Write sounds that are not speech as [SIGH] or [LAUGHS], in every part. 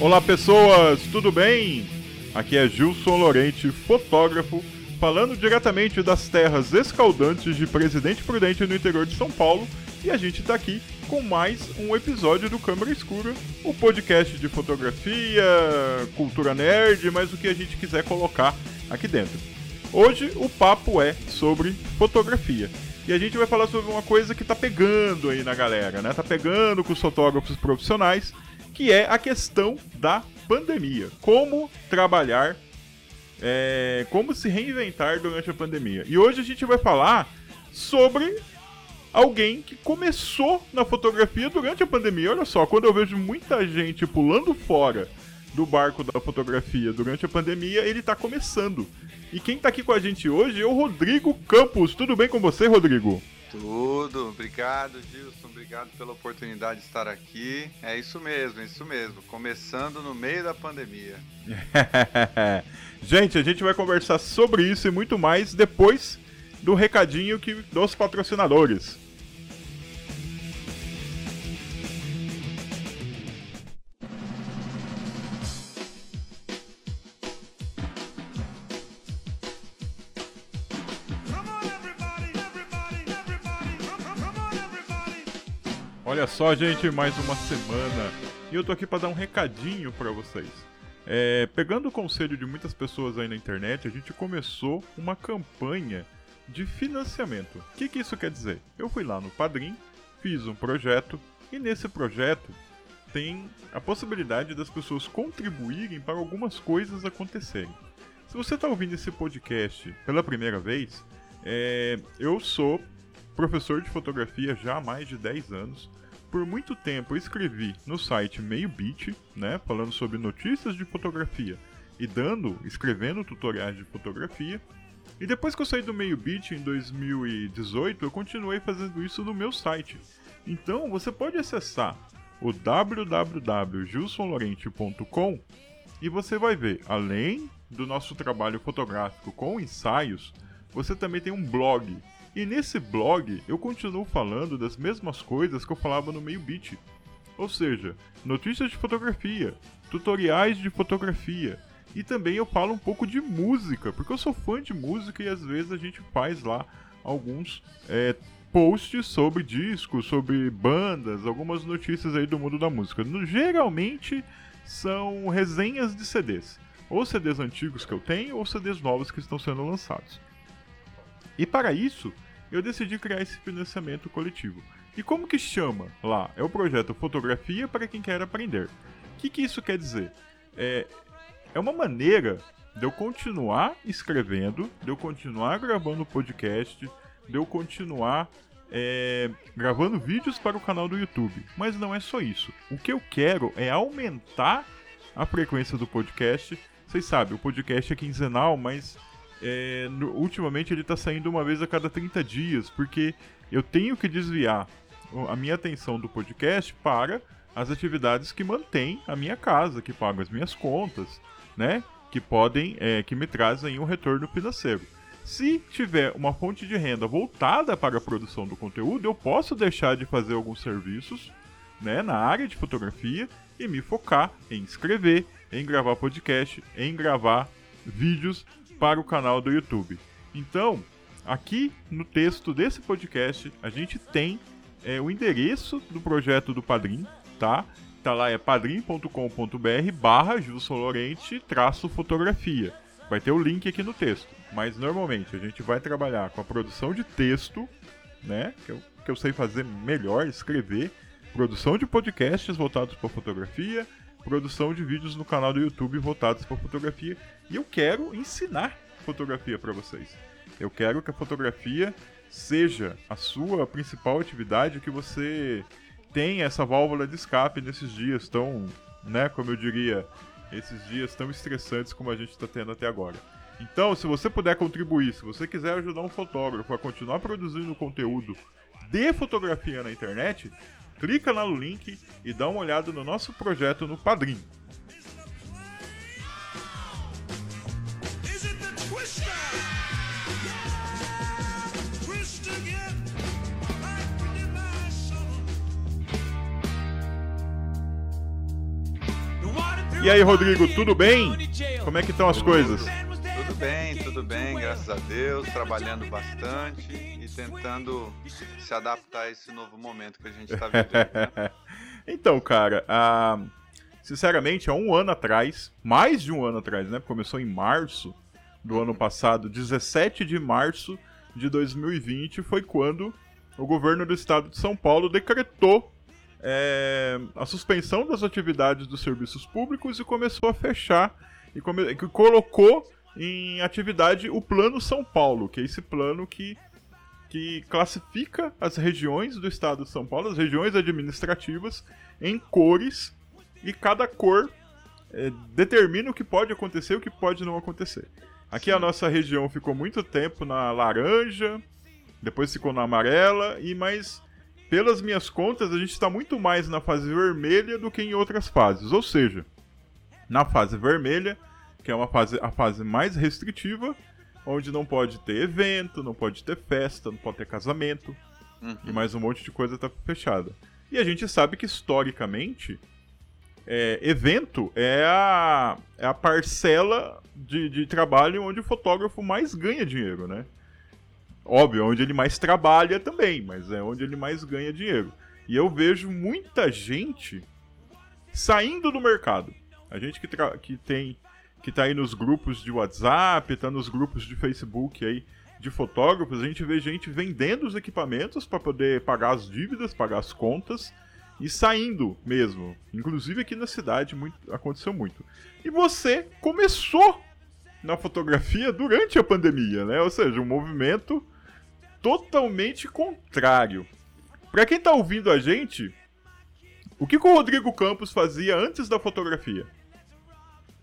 Olá pessoas, tudo bem? Aqui é Gilson Lorente, fotógrafo, falando diretamente das terras escaldantes de Presidente Prudente no interior de São Paulo, e a gente está aqui com mais um episódio do Câmera Escura, o podcast de fotografia, cultura nerd, mas o que a gente quiser colocar aqui dentro. Hoje o papo é sobre fotografia. E a gente vai falar sobre uma coisa que tá pegando aí na galera, né? Tá pegando com os fotógrafos profissionais, que é a questão da pandemia. Como trabalhar, é, como se reinventar durante a pandemia. E hoje a gente vai falar sobre alguém que começou na fotografia durante a pandemia. Olha só, quando eu vejo muita gente pulando fora do barco da fotografia durante a pandemia, ele está começando. E quem está aqui com a gente hoje é o Rodrigo Campos. Tudo bem com você, Rodrigo? Tudo, obrigado Gilson, obrigado pela oportunidade de estar aqui. É isso mesmo, é isso mesmo. Começando no meio da pandemia. [LAUGHS] gente, a gente vai conversar sobre isso e muito mais depois do recadinho que dos patrocinadores. Olha só, gente, mais uma semana e eu tô aqui para dar um recadinho para vocês. É, pegando o conselho de muitas pessoas aí na internet, a gente começou uma campanha de financiamento. O que, que isso quer dizer? Eu fui lá no Padrim, fiz um projeto e nesse projeto tem a possibilidade das pessoas contribuírem para algumas coisas acontecerem. Se você está ouvindo esse podcast pela primeira vez, é, eu sou professor de fotografia já há mais de 10 anos por muito tempo escrevi no site Meio Beat, né, falando sobre notícias de fotografia e dando, escrevendo tutoriais de fotografia. E depois que eu saí do Meio Beat em 2018, eu continuei fazendo isso no meu site. Então você pode acessar o www.gilsonlorente.com e você vai ver, além do nosso trabalho fotográfico com ensaios, você também tem um blog e nesse blog eu continuo falando das mesmas coisas que eu falava no meio beat. Ou seja, notícias de fotografia, tutoriais de fotografia. E também eu falo um pouco de música, porque eu sou fã de música e às vezes a gente faz lá alguns é, posts sobre discos, sobre bandas, algumas notícias aí do mundo da música. No, geralmente são resenhas de CDs. Ou CDs antigos que eu tenho, ou CDs novos que estão sendo lançados. E para isso, eu decidi criar esse financiamento coletivo. E como que chama lá? É o projeto Fotografia para quem quer aprender. O que, que isso quer dizer? É, é uma maneira de eu continuar escrevendo, de eu continuar gravando podcast, de eu continuar é, gravando vídeos para o canal do YouTube. Mas não é só isso. O que eu quero é aumentar a frequência do podcast. Vocês sabem, o podcast é quinzenal, mas é, no, ultimamente ele está saindo uma vez a cada 30 dias, porque eu tenho que desviar a minha atenção do podcast para as atividades que mantêm a minha casa, que pagam as minhas contas, né? Que podem, é, que me trazem um retorno financeiro. Se tiver uma fonte de renda voltada para a produção do conteúdo, eu posso deixar de fazer alguns serviços, né, na área de fotografia e me focar em escrever, em gravar podcast, em gravar vídeos para o canal do YouTube. Então, aqui no texto desse podcast, a gente tem é, o endereço do projeto do Padrim, tá? Tá lá, é padrim.com.br barra Lorente traço fotografia. Vai ter o link aqui no texto. Mas normalmente a gente vai trabalhar com a produção de texto, né? Que eu, que eu sei fazer melhor, escrever. Produção de podcasts voltados para fotografia, produção de vídeos no canal do YouTube voltados para fotografia. E eu quero ensinar fotografia para vocês. Eu quero que a fotografia seja a sua principal atividade, que você tenha essa válvula de escape nesses dias tão, né, como eu diria, esses dias tão estressantes como a gente está tendo até agora. Então, se você puder contribuir, se você quiser ajudar um fotógrafo a continuar produzindo conteúdo de fotografia na internet, clica lá no link e dá uma olhada no nosso projeto no Padrim. E aí, Rodrigo, tudo bem? Como é que estão as coisas? Tudo bem, tudo bem, graças a Deus, trabalhando bastante e tentando se adaptar a esse novo momento que a gente está vivendo. Né? [LAUGHS] então, cara, uh, sinceramente, há um ano atrás, mais de um ano atrás, né? Começou em março do ano passado, 17 de março de 2020, foi quando o governo do estado de São Paulo decretou é, a suspensão das atividades dos serviços públicos e começou a fechar e come, colocou em atividade o Plano São Paulo, que é esse plano que, que classifica as regiões do estado de São Paulo, as regiões administrativas, em cores e cada cor é, determina o que pode acontecer e o que pode não acontecer. Aqui Sim. a nossa região ficou muito tempo na laranja, depois ficou na amarela e mais pelas minhas contas, a gente está muito mais na fase vermelha do que em outras fases. Ou seja, na fase vermelha, que é uma fase, a fase mais restritiva, onde não pode ter evento, não pode ter festa, não pode ter casamento, uhum. e mais um monte de coisa está fechada. E a gente sabe que historicamente, é, evento é a, é a parcela de, de trabalho onde o fotógrafo mais ganha dinheiro, né? Óbvio, é onde ele mais trabalha também, mas é onde ele mais ganha dinheiro. E eu vejo muita gente saindo do mercado. A gente que, que tem que tá aí nos grupos de WhatsApp, tá nos grupos de Facebook aí de fotógrafos, a gente vê gente vendendo os equipamentos para poder pagar as dívidas, pagar as contas e saindo mesmo. Inclusive aqui na cidade muito, aconteceu muito. E você começou na fotografia durante a pandemia, né? Ou seja, um movimento totalmente contrário. Para quem tá ouvindo a gente, o que, que, o Rodrigo Campos fazia antes da fotografia?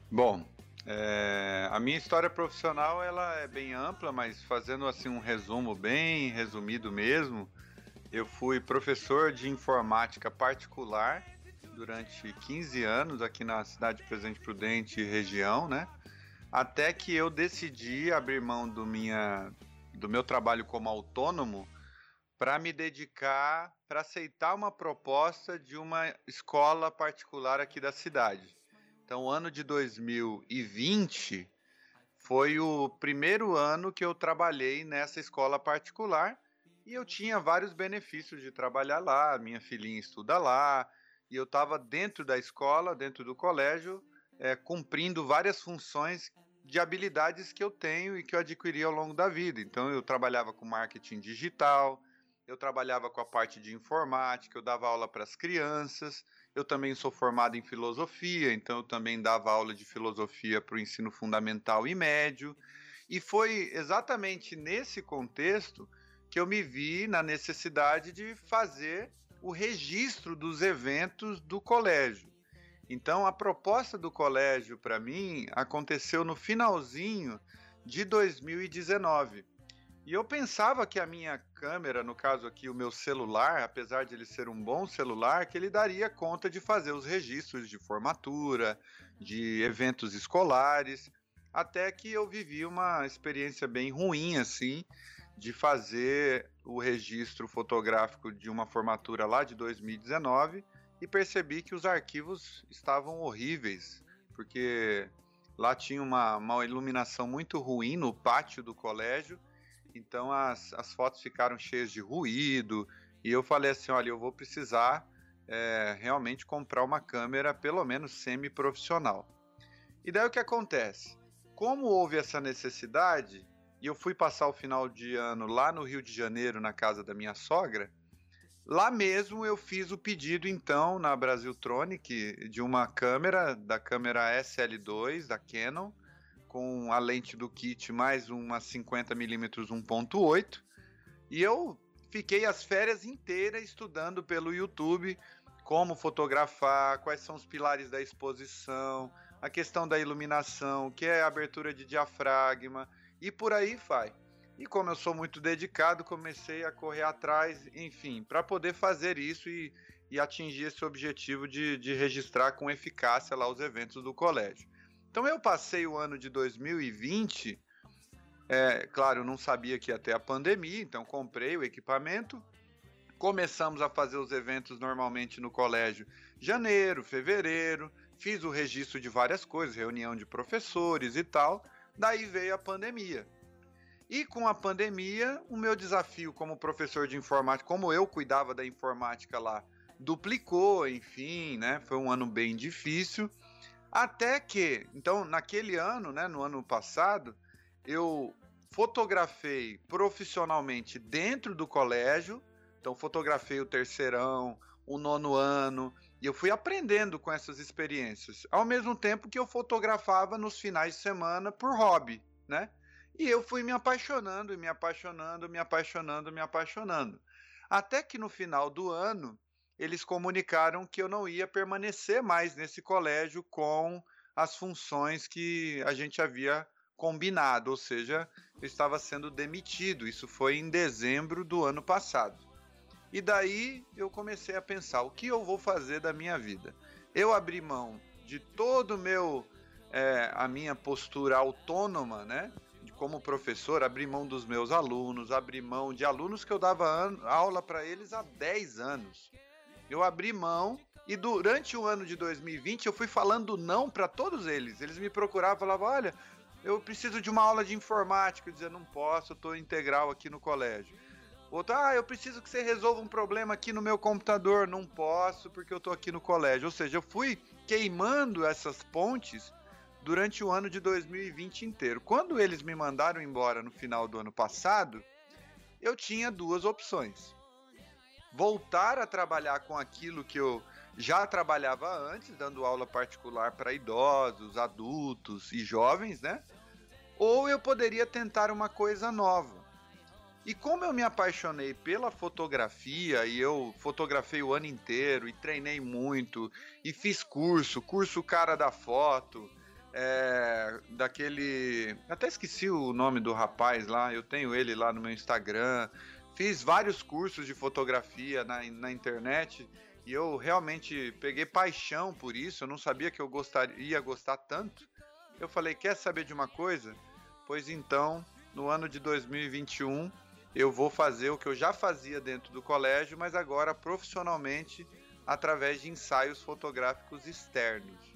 Bom, é, a minha história profissional ela é bem ampla, mas fazendo assim um resumo bem resumido mesmo, eu fui professor de informática particular durante 15 anos aqui na cidade de Presidente Prudente região, né? Até que eu decidi abrir mão do minha do meu trabalho como autônomo para me dedicar, para aceitar uma proposta de uma escola particular aqui da cidade. Então, o ano de 2020 foi o primeiro ano que eu trabalhei nessa escola particular e eu tinha vários benefícios de trabalhar lá. Minha filhinha estuda lá e eu estava dentro da escola, dentro do colégio, é, cumprindo várias funções de habilidades que eu tenho e que eu adquiri ao longo da vida. Então eu trabalhava com marketing digital, eu trabalhava com a parte de informática, eu dava aula para as crianças, eu também sou formado em filosofia, então eu também dava aula de filosofia para o ensino fundamental e médio. E foi exatamente nesse contexto que eu me vi na necessidade de fazer o registro dos eventos do colégio. Então, a proposta do colégio para mim aconteceu no finalzinho de 2019. E eu pensava que a minha câmera, no caso aqui o meu celular, apesar de ele ser um bom celular, que ele daria conta de fazer os registros de formatura, de eventos escolares, até que eu vivi uma experiência bem ruim assim, de fazer o registro fotográfico de uma formatura lá de 2019 e percebi que os arquivos estavam horríveis, porque lá tinha uma, uma iluminação muito ruim no pátio do colégio, então as, as fotos ficaram cheias de ruído, e eu falei assim, olha, eu vou precisar é, realmente comprar uma câmera pelo menos semi-profissional. E daí o que acontece? Como houve essa necessidade, e eu fui passar o final de ano lá no Rio de Janeiro, na casa da minha sogra, Lá mesmo eu fiz o pedido então na Brasiltronic de uma câmera, da câmera SL2 da Canon, com a lente do kit mais uma 50mm 1.8. E eu fiquei as férias inteiras estudando pelo YouTube como fotografar, quais são os pilares da exposição, a questão da iluminação, que é abertura de diafragma e por aí vai. E como eu sou muito dedicado, comecei a correr atrás, enfim, para poder fazer isso e, e atingir esse objetivo de, de registrar com eficácia lá os eventos do colégio. Então eu passei o ano de 2020, é, claro, não sabia que ia ter a pandemia, então comprei o equipamento, começamos a fazer os eventos normalmente no colégio janeiro, fevereiro, fiz o registro de várias coisas, reunião de professores e tal. Daí veio a pandemia. E com a pandemia, o meu desafio como professor de informática, como eu cuidava da informática lá, duplicou, enfim, né? Foi um ano bem difícil. Até que, então, naquele ano, né, no ano passado, eu fotografei profissionalmente dentro do colégio. Então, fotografei o terceirão, o nono ano, e eu fui aprendendo com essas experiências, ao mesmo tempo que eu fotografava nos finais de semana por hobby, né? E eu fui me apaixonando, me apaixonando, me apaixonando, me apaixonando. Até que no final do ano, eles comunicaram que eu não ia permanecer mais nesse colégio com as funções que a gente havia combinado, ou seja, eu estava sendo demitido. Isso foi em dezembro do ano passado. E daí eu comecei a pensar: o que eu vou fazer da minha vida? Eu abri mão de todo meu. É, a minha postura autônoma, né? Como professor, abri mão dos meus alunos, abri mão de alunos que eu dava aula para eles há 10 anos. Eu abri mão e durante o ano de 2020 eu fui falando não para todos eles. Eles me procuravam falavam: olha, eu preciso de uma aula de informática. Eu dizia: não posso, eu estou integral aqui no colégio. Outro, ah, eu preciso que você resolva um problema aqui no meu computador. Não posso, porque eu tô aqui no colégio. Ou seja, eu fui queimando essas pontes durante o ano de 2020 inteiro. Quando eles me mandaram embora no final do ano passado, eu tinha duas opções. Voltar a trabalhar com aquilo que eu já trabalhava antes, dando aula particular para idosos, adultos e jovens, né? Ou eu poderia tentar uma coisa nova. E como eu me apaixonei pela fotografia e eu fotografei o ano inteiro e treinei muito e fiz curso, curso cara da foto, é, daquele. Até esqueci o nome do rapaz lá, eu tenho ele lá no meu Instagram. Fiz vários cursos de fotografia na, na internet e eu realmente peguei paixão por isso. Eu não sabia que eu gostaria, ia gostar tanto. Eu falei: quer saber de uma coisa? Pois então, no ano de 2021 eu vou fazer o que eu já fazia dentro do colégio, mas agora profissionalmente através de ensaios fotográficos externos.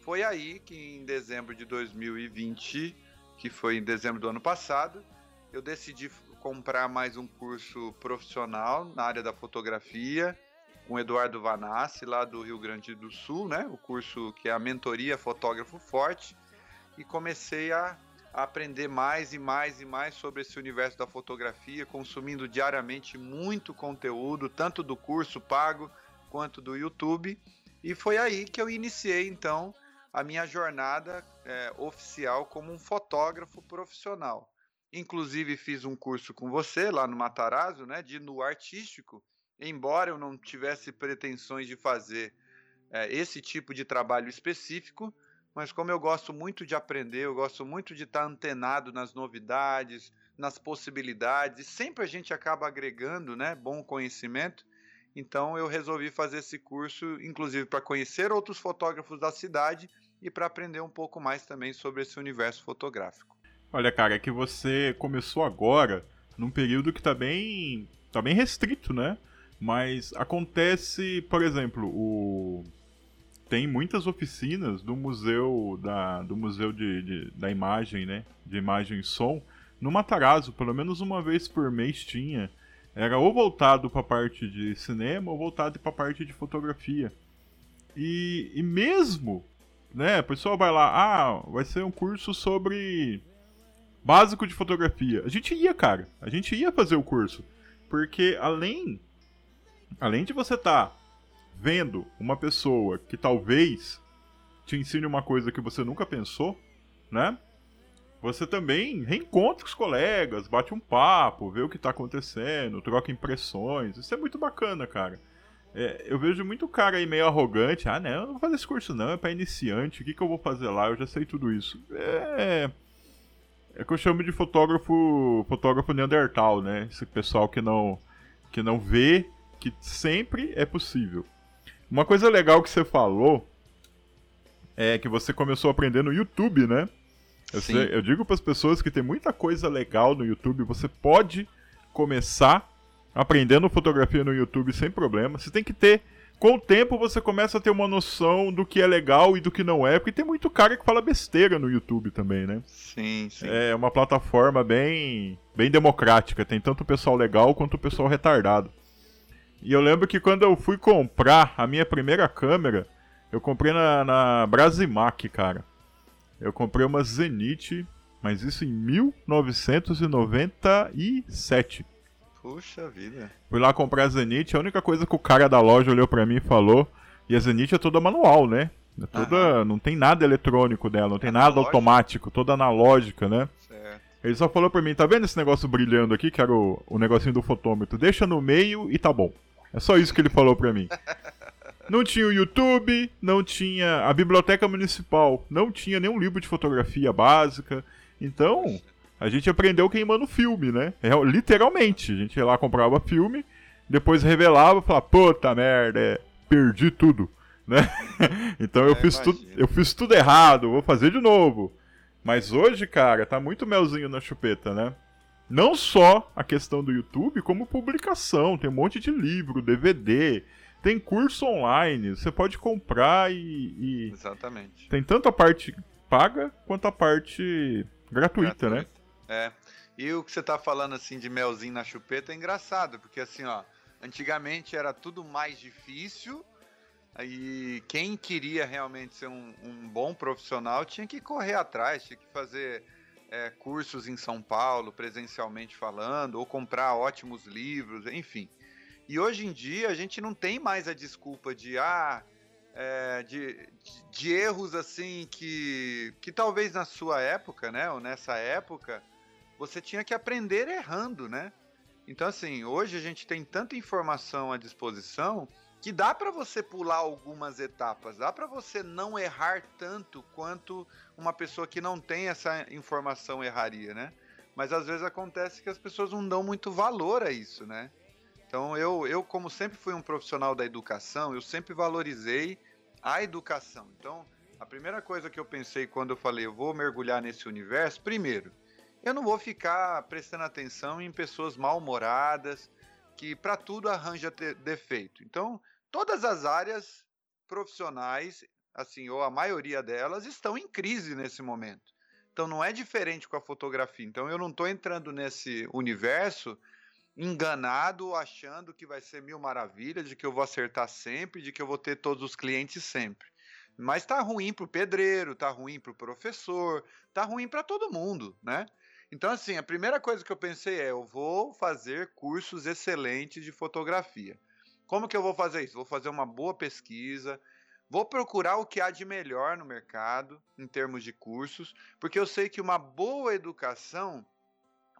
Foi aí que em dezembro de 2020, que foi em dezembro do ano passado, eu decidi comprar mais um curso profissional na área da fotografia com Eduardo Vanassi, lá do Rio Grande do Sul, né? O curso que é a mentoria Fotógrafo Forte, e comecei a aprender mais e mais e mais sobre esse universo da fotografia, consumindo diariamente muito conteúdo, tanto do curso pago quanto do YouTube. E foi aí que eu iniciei então a minha jornada é, oficial como um fotógrafo profissional. Inclusive fiz um curso com você lá no Matarazzo, né, de no artístico. Embora eu não tivesse pretensões de fazer é, esse tipo de trabalho específico, mas como eu gosto muito de aprender, eu gosto muito de estar antenado nas novidades, nas possibilidades, e sempre a gente acaba agregando, né, bom conhecimento. Então eu resolvi fazer esse curso, inclusive para conhecer outros fotógrafos da cidade e para aprender um pouco mais também sobre esse universo fotográfico. Olha, cara, é que você começou agora num período que está bem, tá bem restrito, né? Mas acontece, por exemplo, o tem muitas oficinas do museu da, do museu de, de, da imagem, né? De imagem e som. No Matarazzo, pelo menos uma vez por mês tinha. Era ou voltado para a parte de cinema ou voltado para a parte de fotografia. E, e mesmo, né? O pessoal vai lá, ah, vai ser um curso sobre básico de fotografia. A gente ia, cara. A gente ia fazer o curso. Porque além além de você estar tá vendo uma pessoa que talvez te ensine uma coisa que você nunca pensou, né? Você também reencontra os colegas, bate um papo, vê o que está acontecendo, troca impressões. Isso é muito bacana, cara. É, eu vejo muito cara aí meio arrogante. Ah, não, eu não vou fazer esse curso não, é para iniciante. O que, que eu vou fazer lá? Eu já sei tudo isso. É. É que eu chamo de fotógrafo. Fotógrafo Neandertal, né? Esse pessoal que não. que não vê que sempre é possível. Uma coisa legal que você falou é que você começou a aprender no YouTube, né? Eu, sei, eu digo para as pessoas que tem muita coisa legal no YouTube, você pode começar aprendendo fotografia no YouTube sem problema. Você tem que ter com o tempo você começa a ter uma noção do que é legal e do que não é, porque tem muito cara que fala besteira no YouTube também, né? Sim, sim. É uma plataforma bem, bem democrática, tem tanto o pessoal legal quanto o pessoal retardado. E eu lembro que quando eu fui comprar a minha primeira câmera, eu comprei na, na Brasimac, cara. Eu comprei uma Zenith, mas isso em 1997. Puxa vida. Fui lá comprar a Zenith, a única coisa que o cara da loja olhou para mim e falou, e a Zenith é toda manual, né? É toda, não tem nada eletrônico dela, não tem nada automático, toda analógica, né? Certo. Ele só falou pra mim, tá vendo esse negócio brilhando aqui, que era o, o negocinho do fotômetro? Deixa no meio e tá bom. É só isso que ele falou pra mim. [LAUGHS] Não tinha o YouTube, não tinha a biblioteca municipal, não tinha nenhum livro de fotografia básica. Então, a gente aprendeu queimando filme, né? É, literalmente. A gente ia lá, comprava filme, depois revelava e falava, puta merda, é, perdi tudo. [LAUGHS] Né? então eu, é, fiz tudo, eu fiz tudo errado, vou fazer de novo. Mas hoje, cara, tá muito melzinho na chupeta, né? Não só a questão do YouTube, como publicação. Tem um monte de livro, DVD, tem curso online. Você pode comprar e. e... Exatamente. Tem tanto a parte paga quanto a parte gratuita, né? É. E o que você tá falando assim de melzinho na chupeta é engraçado, porque assim, ó, antigamente era tudo mais difícil. E quem queria realmente ser um, um bom profissional tinha que correr atrás, tinha que fazer é, cursos em São Paulo, presencialmente falando, ou comprar ótimos livros, enfim. E hoje em dia a gente não tem mais a desculpa de ah, é, de, de, de, erros assim que, que talvez na sua época, né, ou nessa época, você tinha que aprender errando, né? Então assim, hoje a gente tem tanta informação à disposição que dá para você pular algumas etapas, dá para você não errar tanto quanto uma pessoa que não tem essa informação erraria, né? Mas às vezes acontece que as pessoas não dão muito valor a isso, né? Então eu, eu como sempre fui um profissional da educação, eu sempre valorizei a educação. Então, a primeira coisa que eu pensei quando eu falei eu vou mergulhar nesse universo, primeiro, eu não vou ficar prestando atenção em pessoas mal-humoradas, que para tudo arranja defeito. Então, todas as áreas profissionais, assim, ou a maioria delas, estão em crise nesse momento. Então, não é diferente com a fotografia. Então, eu não estou entrando nesse universo enganado, achando que vai ser mil maravilhas, de que eu vou acertar sempre, de que eu vou ter todos os clientes sempre. Mas tá ruim para o pedreiro, tá ruim para o professor, tá ruim para todo mundo, né? Então, assim, a primeira coisa que eu pensei é: eu vou fazer cursos excelentes de fotografia. Como que eu vou fazer isso? Vou fazer uma boa pesquisa, vou procurar o que há de melhor no mercado em termos de cursos, porque eu sei que uma boa educação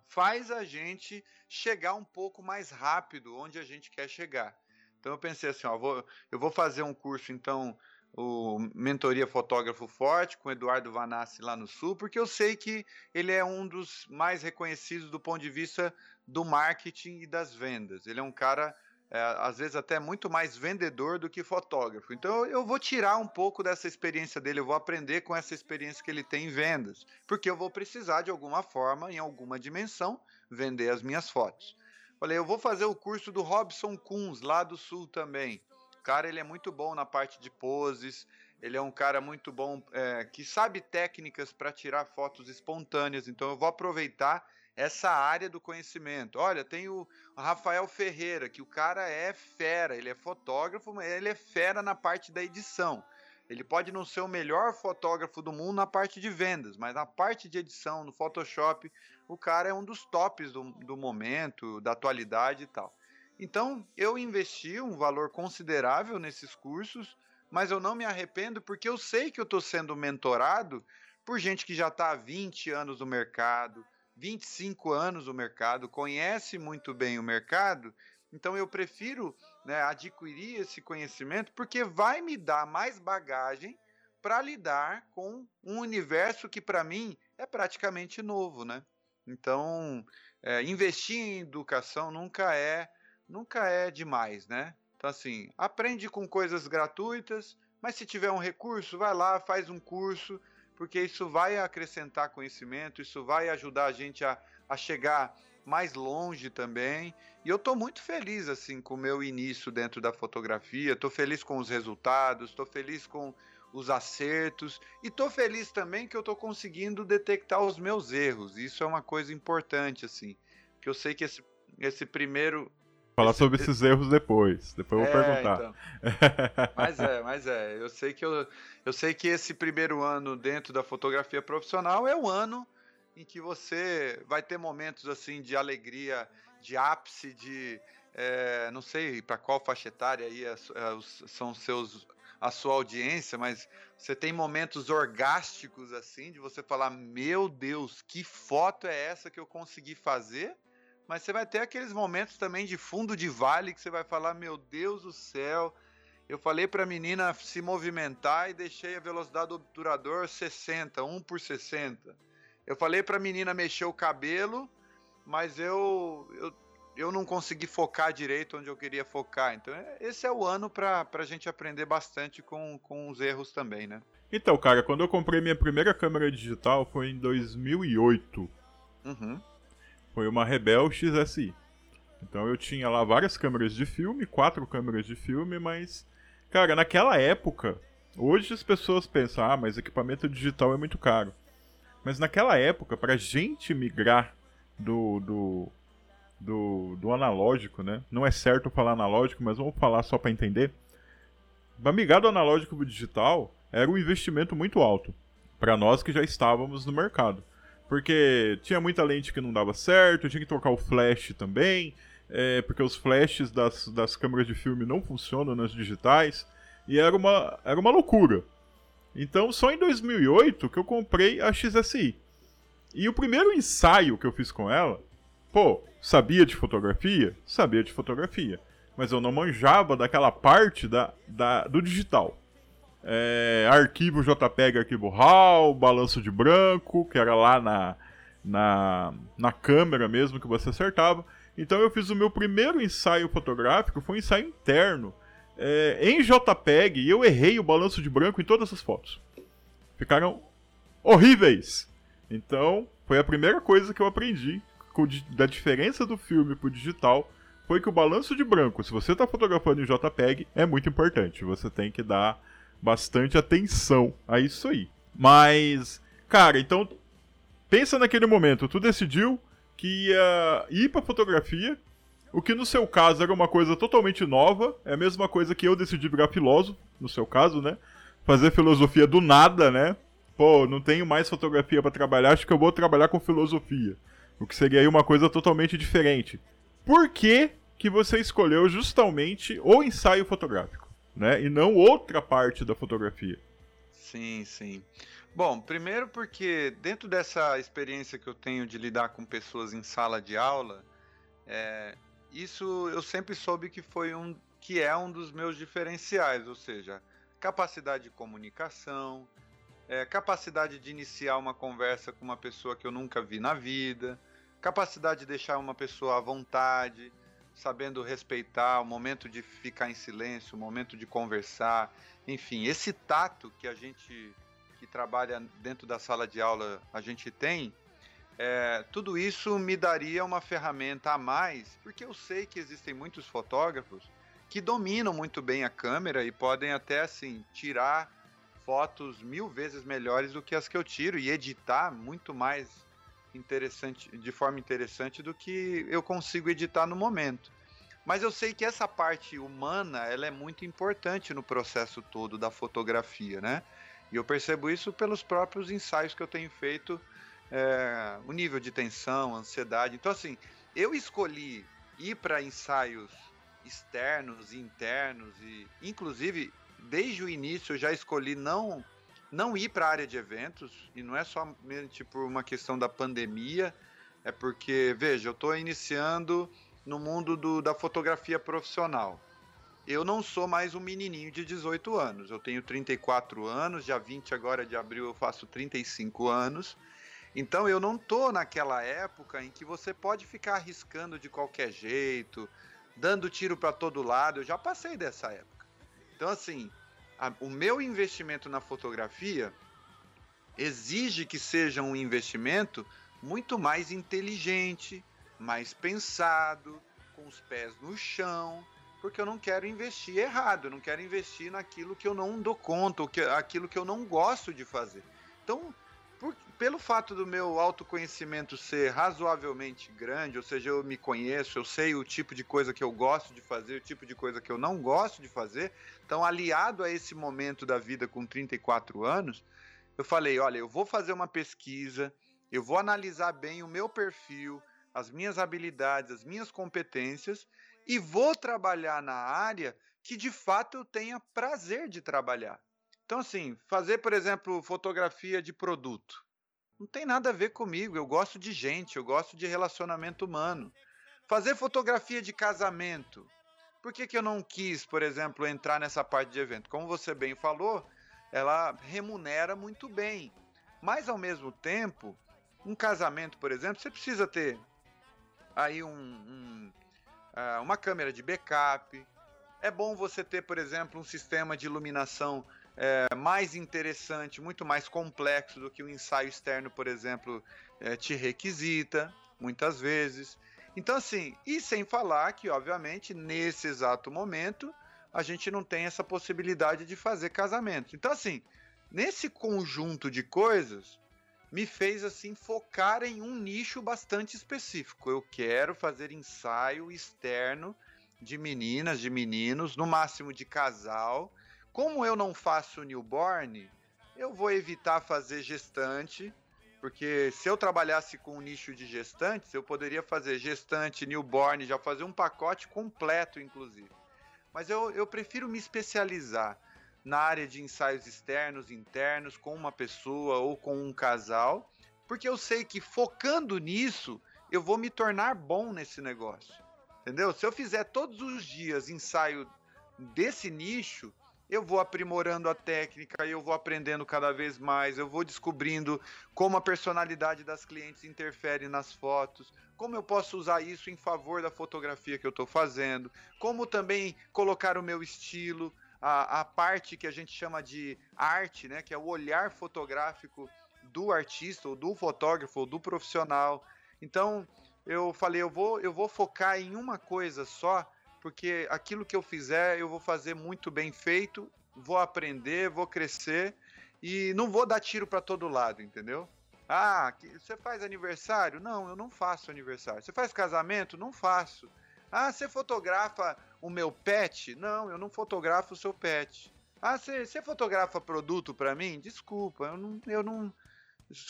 faz a gente chegar um pouco mais rápido onde a gente quer chegar. Então eu pensei assim, ó, vou, eu vou fazer um curso então o Mentoria Fotógrafo Forte, com Eduardo Vanassi lá no Sul, porque eu sei que ele é um dos mais reconhecidos do ponto de vista do marketing e das vendas. Ele é um cara, é, às vezes, até muito mais vendedor do que fotógrafo. Então, eu vou tirar um pouco dessa experiência dele, eu vou aprender com essa experiência que ele tem em vendas, porque eu vou precisar, de alguma forma, em alguma dimensão, vender as minhas fotos. Falei, eu vou fazer o curso do Robson Kunz, lá do Sul também cara ele é muito bom na parte de poses, ele é um cara muito bom é, que sabe técnicas para tirar fotos espontâneas. Então eu vou aproveitar essa área do conhecimento. Olha, tem o Rafael Ferreira, que o cara é fera, ele é fotógrafo, mas ele é fera na parte da edição. Ele pode não ser o melhor fotógrafo do mundo na parte de vendas, mas na parte de edição, no Photoshop, o cara é um dos tops do, do momento, da atualidade e tal. Então, eu investi um valor considerável nesses cursos, mas eu não me arrependo porque eu sei que eu estou sendo mentorado por gente que já está há 20 anos no mercado, 25 anos no mercado, conhece muito bem o mercado. Então, eu prefiro né, adquirir esse conhecimento porque vai me dar mais bagagem para lidar com um universo que, para mim, é praticamente novo. Né? Então, é, investir em educação nunca é nunca é demais, né? Então, assim, aprende com coisas gratuitas, mas se tiver um recurso, vai lá, faz um curso, porque isso vai acrescentar conhecimento, isso vai ajudar a gente a, a chegar mais longe também. E eu estou muito feliz assim com o meu início dentro da fotografia. Estou feliz com os resultados, estou feliz com os acertos e estou feliz também que eu estou conseguindo detectar os meus erros. Isso é uma coisa importante assim, que eu sei que esse, esse primeiro Falar esse, sobre esses erros depois. Depois eu vou é, perguntar. Então. mas é, mas é. Eu sei que eu, eu sei que esse primeiro ano dentro da fotografia profissional é o ano em que você vai ter momentos assim de alegria, de ápice, de é, não sei para qual faixa etária aí é, é, são seus a sua audiência, mas você tem momentos orgásticos assim de você falar meu Deus, que foto é essa que eu consegui fazer? Mas você vai ter aqueles momentos também de fundo de vale que você vai falar meu Deus do céu. Eu falei para a menina se movimentar e deixei a velocidade do obturador 60, 1 por 60. Eu falei para a menina mexer o cabelo, mas eu, eu, eu não consegui focar direito onde eu queria focar. Então, esse é o ano para a gente aprender bastante com, com os erros também, né? Então, cara, quando eu comprei minha primeira câmera digital foi em 2008. Uhum. Foi uma Rebel XSI. Então eu tinha lá várias câmeras de filme, quatro câmeras de filme, mas, cara, naquela época, hoje as pessoas pensam, ah, mas equipamento digital é muito caro. Mas naquela época, pra gente migrar do, do, do, do analógico, né? Não é certo falar analógico, mas vamos falar só para entender. Pra migrar do analógico pro digital, era um investimento muito alto. para nós que já estávamos no mercado. Porque tinha muita lente que não dava certo, tinha que trocar o flash também, é, porque os flashes das, das câmeras de filme não funcionam nas digitais, e era uma, era uma loucura. Então, só em 2008 que eu comprei a XSI. E o primeiro ensaio que eu fiz com ela, pô, sabia de fotografia? Sabia de fotografia. Mas eu não manjava daquela parte da, da, do digital. É, arquivo JPEG, arquivo RAW, balanço de branco, que era lá na, na, na câmera mesmo que você acertava. Então eu fiz o meu primeiro ensaio fotográfico, foi um ensaio interno é, em JPEG e eu errei o balanço de branco em todas as fotos. Ficaram horríveis. Então, foi a primeira coisa que eu aprendi da diferença do filme pro digital foi que o balanço de branco, se você está fotografando em JPEG, é muito importante. Você tem que dar bastante atenção a isso aí. Mas, cara, então pensa naquele momento, tu decidiu que ia ir para fotografia o que no seu caso era uma coisa totalmente nova, é a mesma coisa que eu decidi virar filósofo, no seu caso, né? Fazer filosofia do nada, né? Pô, não tenho mais fotografia para trabalhar, acho que eu vou trabalhar com filosofia. O que seria aí uma coisa totalmente diferente. Por que, que você escolheu justamente o ensaio fotográfico, né? E não outra parte da fotografia? Sim, sim. Bom, primeiro porque dentro dessa experiência que eu tenho de lidar com pessoas em sala de aula, é, isso eu sempre soube que foi um que é um dos meus diferenciais, ou seja, capacidade de comunicação, é, capacidade de iniciar uma conversa com uma pessoa que eu nunca vi na vida, capacidade de deixar uma pessoa à vontade, sabendo respeitar o momento de ficar em silêncio, o momento de conversar, enfim, esse tato que a gente que trabalha dentro da sala de aula a gente tem é, tudo isso me daria uma ferramenta a mais, porque eu sei que existem muitos fotógrafos que dominam muito bem a câmera e podem até assim tirar fotos mil vezes melhores do que as que eu tiro e editar muito mais interessante, de forma interessante do que eu consigo editar no momento. Mas eu sei que essa parte humana, ela é muito importante no processo todo da fotografia, né? E eu percebo isso pelos próprios ensaios que eu tenho feito é, o nível de tensão, ansiedade. Então, assim, eu escolhi ir para ensaios externos e internos e, inclusive, desde o início eu já escolhi não não ir para a área de eventos e não é somente por uma questão da pandemia, é porque veja, eu estou iniciando no mundo do, da fotografia profissional. Eu não sou mais um menininho de 18 anos. Eu tenho 34 anos, dia 20 agora de abril eu faço 35 anos. Então eu não tô naquela época em que você pode ficar arriscando de qualquer jeito, dando tiro para todo lado. Eu já passei dessa época. Então assim, a, o meu investimento na fotografia exige que seja um investimento muito mais inteligente, mais pensado, com os pés no chão, porque eu não quero investir errado, eu não quero investir naquilo que eu não dou conta, ou que, aquilo que eu não gosto de fazer. Então, pelo fato do meu autoconhecimento ser razoavelmente grande, ou seja, eu me conheço, eu sei o tipo de coisa que eu gosto de fazer, o tipo de coisa que eu não gosto de fazer, então, aliado a esse momento da vida com 34 anos, eu falei: olha, eu vou fazer uma pesquisa, eu vou analisar bem o meu perfil, as minhas habilidades, as minhas competências e vou trabalhar na área que de fato eu tenha prazer de trabalhar. Então, assim, fazer, por exemplo, fotografia de produto. Não tem nada a ver comigo. Eu gosto de gente, eu gosto de relacionamento humano. Fazer fotografia de casamento. Por que, que eu não quis, por exemplo, entrar nessa parte de evento? Como você bem falou, ela remunera muito bem. Mas, ao mesmo tempo, um casamento, por exemplo, você precisa ter aí um, um, uh, uma câmera de backup. É bom você ter, por exemplo, um sistema de iluminação é, mais interessante, muito mais complexo do que o ensaio externo, por exemplo, é, te requisita, muitas vezes. Então, assim, e sem falar que, obviamente, nesse exato momento, a gente não tem essa possibilidade de fazer casamento. Então, assim, nesse conjunto de coisas, me fez assim focar em um nicho bastante específico. Eu quero fazer ensaio externo de meninas, de meninos, no máximo de casal, como eu não faço newborn, eu vou evitar fazer gestante, porque se eu trabalhasse com um nicho de gestantes, eu poderia fazer gestante, newborn, já fazer um pacote completo, inclusive. Mas eu, eu prefiro me especializar na área de ensaios externos, internos, com uma pessoa ou com um casal, porque eu sei que focando nisso, eu vou me tornar bom nesse negócio. Entendeu? Se eu fizer todos os dias ensaio desse nicho, eu vou aprimorando a técnica, eu vou aprendendo cada vez mais, eu vou descobrindo como a personalidade das clientes interfere nas fotos, como eu posso usar isso em favor da fotografia que eu estou fazendo, como também colocar o meu estilo, a, a parte que a gente chama de arte, né, que é o olhar fotográfico do artista, ou do fotógrafo, ou do profissional. Então, eu falei, eu vou, eu vou focar em uma coisa só porque aquilo que eu fizer eu vou fazer muito bem feito, vou aprender, vou crescer e não vou dar tiro para todo lado, entendeu? Ah, você faz aniversário? Não, eu não faço aniversário. Você faz casamento? Não faço. Ah, você fotografa o meu pet? Não, eu não fotografo o seu pet. Ah, você, você fotografa produto para mim? Desculpa, eu não, eu não.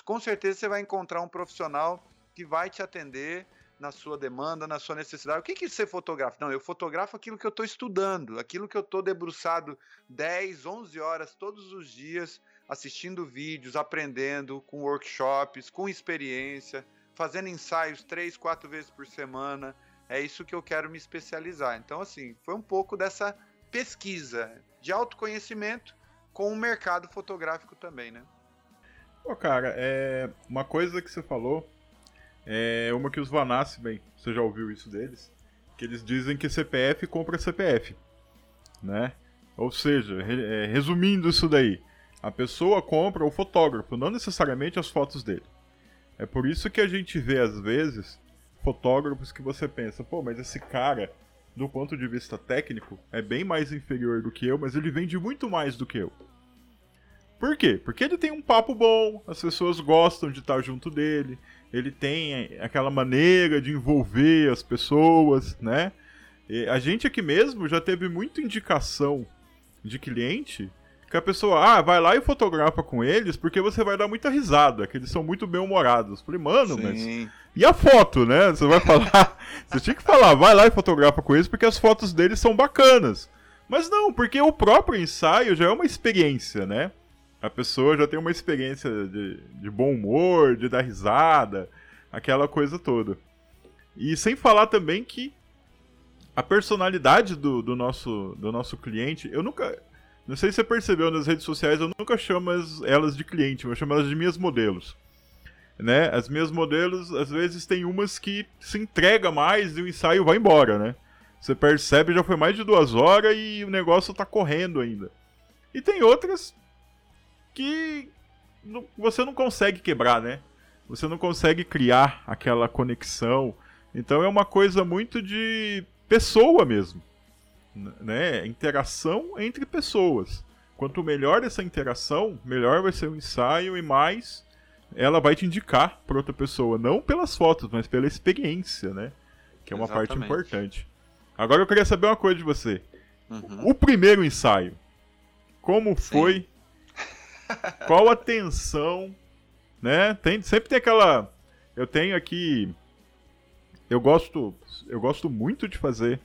Com certeza você vai encontrar um profissional que vai te atender na sua demanda, na sua necessidade. O que, que você fotografa? Não, eu fotografo aquilo que eu estou estudando, aquilo que eu estou debruçado 10, 11 horas todos os dias, assistindo vídeos, aprendendo, com workshops, com experiência, fazendo ensaios três, quatro vezes por semana. É isso que eu quero me especializar. Então, assim, foi um pouco dessa pesquisa de autoconhecimento com o mercado fotográfico também, né? Pô, cara, é uma coisa que você falou é uma que os Vanassi, bem, você já ouviu isso deles? Que eles dizem que CPF compra CPF, né? Ou seja, re, é, resumindo isso daí, a pessoa compra o fotógrafo, não necessariamente as fotos dele. É por isso que a gente vê, às vezes, fotógrafos que você pensa, pô, mas esse cara, do ponto de vista técnico, é bem mais inferior do que eu, mas ele vende muito mais do que eu. Por quê? Porque ele tem um papo bom, as pessoas gostam de estar junto dele, ele tem aquela maneira de envolver as pessoas, né? E a gente aqui mesmo já teve muita indicação de cliente que a pessoa, ah, vai lá e fotografa com eles porque você vai dar muita risada, que eles são muito bem-humorados. Falei, mano, Sim. mas. E a foto, né? Você vai falar. [LAUGHS] você tinha que falar, vai lá e fotografa com eles porque as fotos deles são bacanas. Mas não, porque o próprio ensaio já é uma experiência, né? A pessoa já tem uma experiência de, de bom humor, de dar risada, aquela coisa toda. E sem falar também que a personalidade do, do, nosso, do nosso cliente, eu nunca. Não sei se você percebeu nas redes sociais, eu nunca chamo as, elas de cliente, eu chamo elas de minhas modelos. Né? As minhas modelos, às vezes, tem umas que se entrega mais e o ensaio vai embora, né? Você percebe, já foi mais de duas horas e o negócio tá correndo ainda. E tem outras que você não consegue quebrar, né? Você não consegue criar aquela conexão, Então é uma coisa muito de pessoa mesmo, né? Interação entre pessoas. Quanto melhor essa interação, melhor vai ser o ensaio e mais ela vai te indicar para outra pessoa, não pelas fotos, mas pela experiência, né? Que é uma Exatamente. parte importante. Agora eu queria saber uma coisa de você. Uhum. O primeiro ensaio, como foi? [LAUGHS] Qual a tensão? Né? Tem, sempre tem aquela. Eu tenho aqui. Eu gosto, eu gosto muito de fazer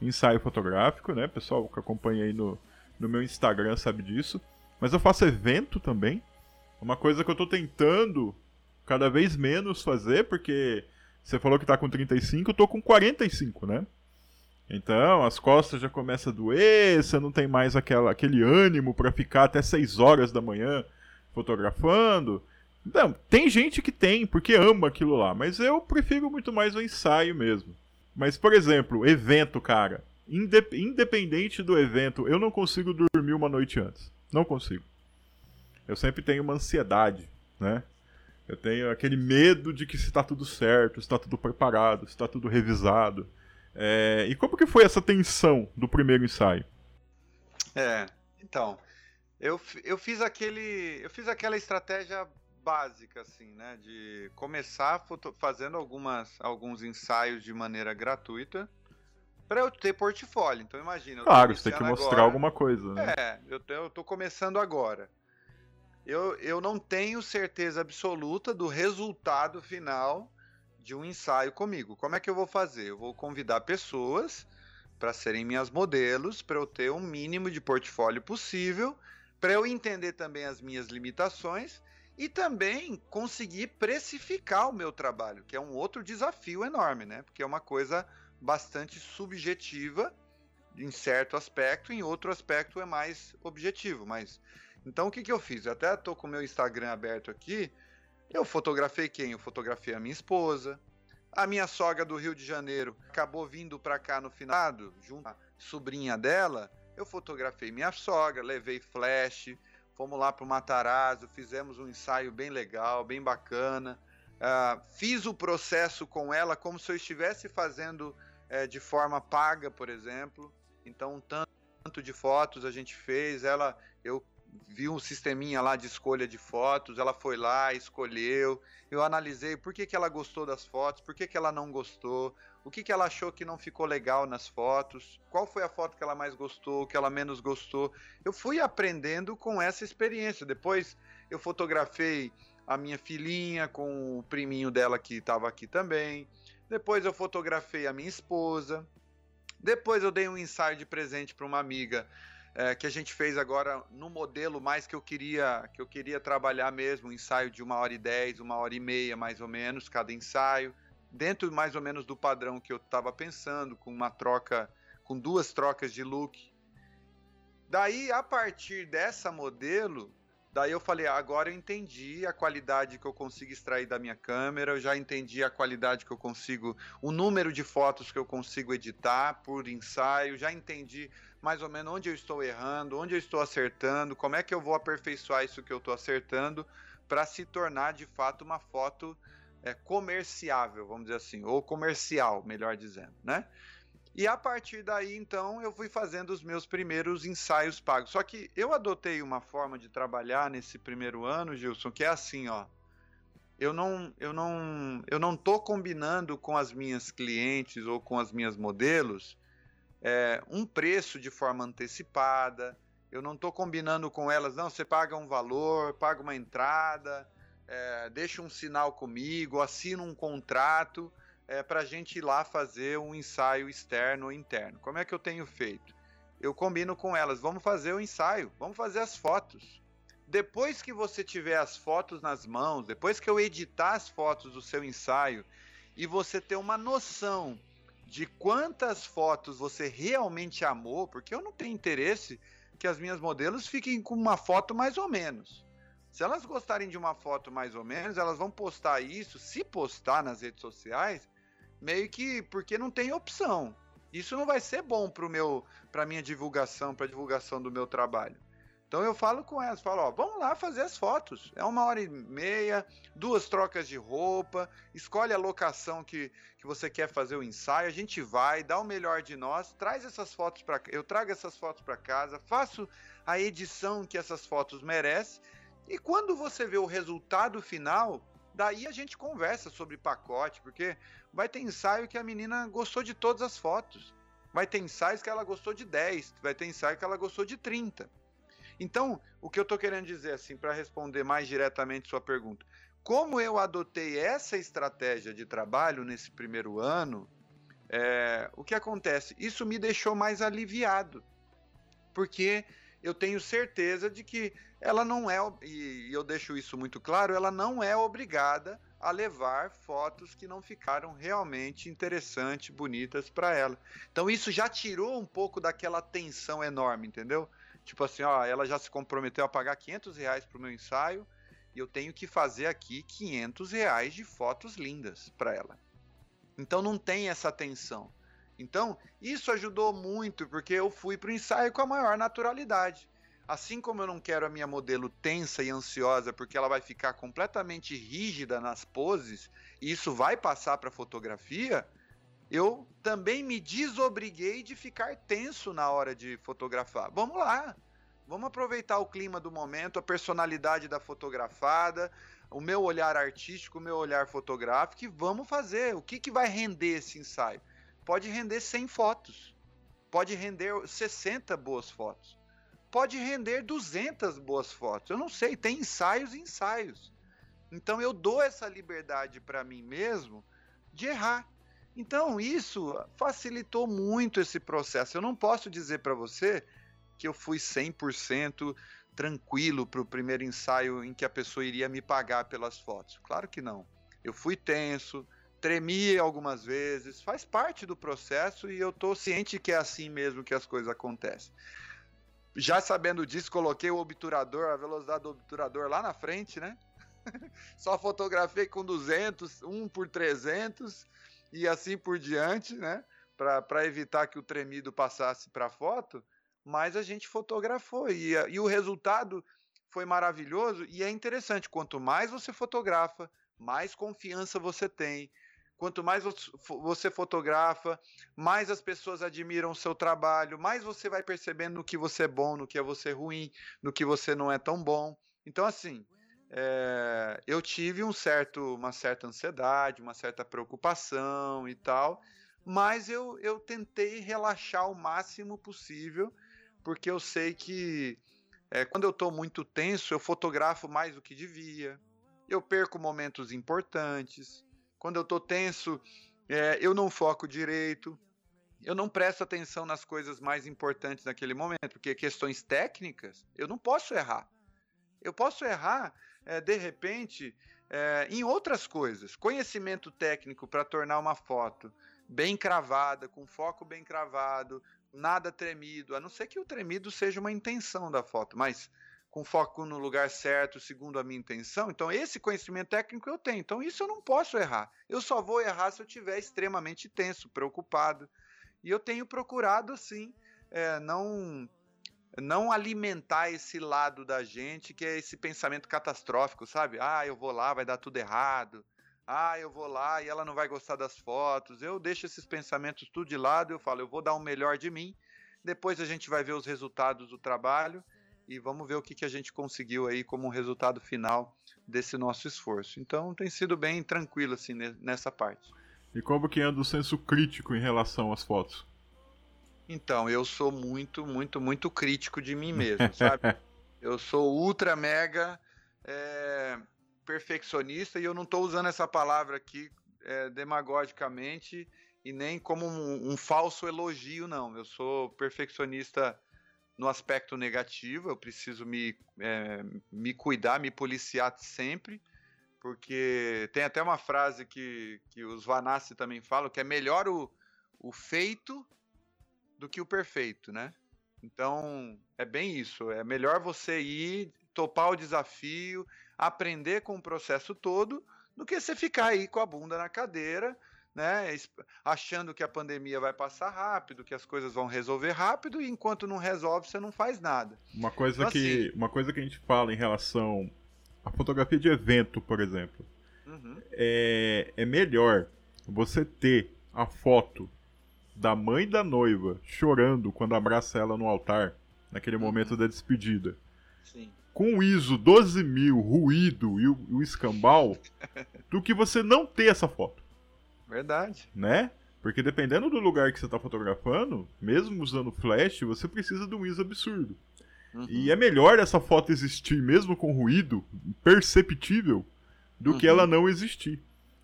ensaio fotográfico, né? Pessoal que acompanha aí no, no meu Instagram sabe disso. Mas eu faço evento também. Uma coisa que eu tô tentando cada vez menos fazer, porque você falou que tá com 35, eu tô com 45, né? Então, as costas já começam a doer, você não tem mais aquela, aquele ânimo para ficar até 6 horas da manhã fotografando. Não, tem gente que tem, porque ama aquilo lá, mas eu prefiro muito mais o ensaio mesmo. Mas, por exemplo, evento, cara. Independente do evento, eu não consigo dormir uma noite antes. Não consigo. Eu sempre tenho uma ansiedade, né? Eu tenho aquele medo de que se está tudo certo, se está tudo preparado, se está tudo revisado. É, e como que foi essa tensão do primeiro ensaio? É, então, eu, eu fiz aquele, eu fiz aquela estratégia básica assim, né, de começar fazendo algumas alguns ensaios de maneira gratuita para eu ter portfólio. Então imagina, claro, você tem que mostrar agora, alguma coisa. Né? É, eu, eu tô começando agora. Eu, eu não tenho certeza absoluta do resultado final de um ensaio comigo. Como é que eu vou fazer? Eu vou convidar pessoas para serem minhas modelos, para eu ter um mínimo de portfólio possível, para eu entender também as minhas limitações e também conseguir precificar o meu trabalho, que é um outro desafio enorme, né? Porque é uma coisa bastante subjetiva em certo aspecto, em outro aspecto é mais objetivo, mas então o que, que eu fiz? Eu até estou com o meu Instagram aberto aqui. Eu fotografei quem? Eu fotografei a minha esposa. A minha sogra do Rio de Janeiro acabou vindo para cá no finado, junto a sobrinha dela. Eu fotografei minha sogra, levei flash, fomos lá para o Matarazzo, fizemos um ensaio bem legal, bem bacana. Uh, fiz o processo com ela como se eu estivesse fazendo uh, de forma paga, por exemplo. Então, um tanto de fotos a gente fez. Ela, eu viu um sisteminha lá de escolha de fotos, ela foi lá, escolheu, eu analisei por que, que ela gostou das fotos, por que, que ela não gostou, o que, que ela achou que não ficou legal nas fotos, qual foi a foto que ela mais gostou, que ela menos gostou. Eu fui aprendendo com essa experiência. Depois eu fotografei a minha filhinha com o priminho dela que estava aqui também. Depois eu fotografei a minha esposa. Depois eu dei um ensaio de presente para uma amiga é, que a gente fez agora no modelo mais que eu queria que eu queria trabalhar mesmo, um ensaio de uma hora e dez, uma hora e meia mais ou menos, cada ensaio, dentro mais ou menos do padrão que eu estava pensando, com uma troca, com duas trocas de look. Daí, a partir dessa modelo, Daí eu falei, agora eu entendi a qualidade que eu consigo extrair da minha câmera, eu já entendi a qualidade que eu consigo, o número de fotos que eu consigo editar por ensaio, já entendi mais ou menos onde eu estou errando, onde eu estou acertando, como é que eu vou aperfeiçoar isso que eu estou acertando para se tornar de fato uma foto é, comerciável, vamos dizer assim, ou comercial, melhor dizendo, né? E a partir daí, então, eu fui fazendo os meus primeiros ensaios pagos. Só que eu adotei uma forma de trabalhar nesse primeiro ano, Gilson, que é assim, ó. Eu não, eu não, eu não tô combinando com as minhas clientes ou com as minhas modelos é, um preço de forma antecipada. Eu não estou combinando com elas, não. Você paga um valor, paga uma entrada, é, deixa um sinal comigo, assina um contrato é, para a gente ir lá fazer um ensaio externo ou interno. Como é que eu tenho feito? Eu combino com elas, vamos fazer o ensaio, vamos fazer as fotos. Depois que você tiver as fotos nas mãos, depois que eu editar as fotos do seu ensaio e você ter uma noção de quantas fotos você realmente amou, porque eu não tenho interesse que as minhas modelos fiquem com uma foto mais ou menos. Se elas gostarem de uma foto mais ou menos, elas vão postar isso, se postar nas redes sociais, meio que porque não tem opção. Isso não vai ser bom para minha divulgação, para divulgação do meu trabalho. Então eu falo com elas, falo, ó, vamos lá fazer as fotos. É uma hora e meia, duas trocas de roupa, escolhe a locação que, que você quer fazer o ensaio, a gente vai, dá o melhor de nós, traz essas fotos para eu trago essas fotos para casa, faço a edição que essas fotos merecem, e quando você vê o resultado final, daí a gente conversa sobre pacote, porque vai ter ensaio que a menina gostou de todas as fotos. Vai ter ensaios que ela gostou de 10, vai ter ensaio que ela gostou de 30. Então, o que eu estou querendo dizer, assim, para responder mais diretamente sua pergunta, como eu adotei essa estratégia de trabalho nesse primeiro ano, é, o que acontece? Isso me deixou mais aliviado, porque eu tenho certeza de que ela não é, e eu deixo isso muito claro, ela não é obrigada a levar fotos que não ficaram realmente interessantes, bonitas para ela. Então isso já tirou um pouco daquela tensão enorme, entendeu? Tipo assim, ó, ela já se comprometeu a pagar 500 reais pro meu ensaio e eu tenho que fazer aqui 500 reais de fotos lindas para ela. Então não tem essa tensão. Então isso ajudou muito porque eu fui pro ensaio com a maior naturalidade. Assim como eu não quero a minha modelo tensa e ansiosa porque ela vai ficar completamente rígida nas poses e isso vai passar para fotografia, eu também me desobriguei de ficar tenso na hora de fotografar. Vamos lá, vamos aproveitar o clima do momento, a personalidade da fotografada, o meu olhar artístico, o meu olhar fotográfico e vamos fazer. O que, que vai render esse ensaio? Pode render 100 fotos, pode render 60 boas fotos, pode render 200 boas fotos. Eu não sei, tem ensaios e ensaios. Então eu dou essa liberdade para mim mesmo de errar então, isso facilitou muito esse processo. Eu não posso dizer para você que eu fui 100% tranquilo para o primeiro ensaio em que a pessoa iria me pagar pelas fotos. Claro que não. Eu fui tenso, tremi algumas vezes, faz parte do processo e eu estou ciente que é assim mesmo que as coisas acontecem. Já sabendo disso, coloquei o obturador, a velocidade do obturador lá na frente, né? [LAUGHS] Só fotografei com 200, 1 por 300 e assim por diante, né? Para evitar que o tremido passasse para a foto, mas a gente fotografou e, e o resultado foi maravilhoso e é interessante. Quanto mais você fotografa, mais confiança você tem. Quanto mais você fotografa, mais as pessoas admiram o seu trabalho, mais você vai percebendo no que você é bom, no que é você ruim, no que você não é tão bom. Então, assim, é, eu tive um certo, uma certa ansiedade, uma certa preocupação e tal, mas eu, eu tentei relaxar o máximo possível, porque eu sei que é, quando eu estou muito tenso, eu fotografo mais do que devia, eu perco momentos importantes, quando eu estou tenso, é, eu não foco direito, eu não presto atenção nas coisas mais importantes naquele momento, porque questões técnicas eu não posso errar. Eu posso errar é, de repente, é, em outras coisas. Conhecimento técnico para tornar uma foto bem cravada, com foco bem cravado, nada tremido, a não ser que o tremido seja uma intenção da foto, mas com foco no lugar certo, segundo a minha intenção. Então, esse conhecimento técnico eu tenho. Então, isso eu não posso errar. Eu só vou errar se eu estiver extremamente tenso, preocupado. E eu tenho procurado, assim, é, não não alimentar esse lado da gente que é esse pensamento catastrófico, sabe? Ah, eu vou lá, vai dar tudo errado. Ah, eu vou lá e ela não vai gostar das fotos. Eu deixo esses pensamentos tudo de lado, eu falo, eu vou dar o melhor de mim. Depois a gente vai ver os resultados do trabalho e vamos ver o que, que a gente conseguiu aí como resultado final desse nosso esforço. Então tem sido bem tranquilo assim nessa parte. E como que anda o senso crítico em relação às fotos? Então, eu sou muito, muito, muito crítico de mim mesmo, [LAUGHS] sabe? eu sou ultra mega é, perfeccionista e eu não estou usando essa palavra aqui é, demagogicamente e nem como um, um, falso elogio, não. Eu sou perfeccionista no aspecto negativo, eu preciso me, é, me cuidar, me policiar sempre, porque tem até uma frase que, que os Vanassi também falam, que é melhor o, o feito do que o perfeito, né? Então, é bem isso. É melhor você ir, topar o desafio, aprender com o processo todo, do que você ficar aí com a bunda na cadeira, né, achando que a pandemia vai passar rápido, que as coisas vão resolver rápido, e enquanto não resolve, você não faz nada. Uma coisa, então, que, assim, uma coisa que a gente fala em relação à fotografia de evento, por exemplo, uhum. é, é melhor você ter a foto da mãe da noiva chorando quando abraça ela no altar, naquele uhum. momento da despedida. Sim. Com o ISO 12000, ruído e o, o escambau, [LAUGHS] do que você não ter essa foto. Verdade. Né? Porque dependendo do lugar que você está fotografando, mesmo usando flash, você precisa de um ISO absurdo. Uhum. E é melhor essa foto existir mesmo com ruído perceptível do uhum. que ela não existir.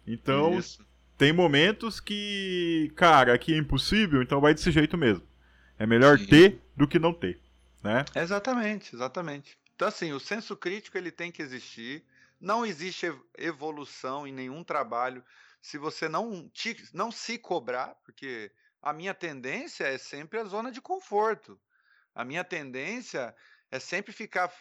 Então, Isso. Tem momentos que, cara, aqui é impossível, então vai desse jeito mesmo. É melhor Sim. ter do que não ter, né? Exatamente, exatamente. Então, assim, o senso crítico ele tem que existir. Não existe evolução em nenhum trabalho se você não, te, não se cobrar, porque a minha tendência é sempre a zona de conforto. A minha tendência é sempre ficar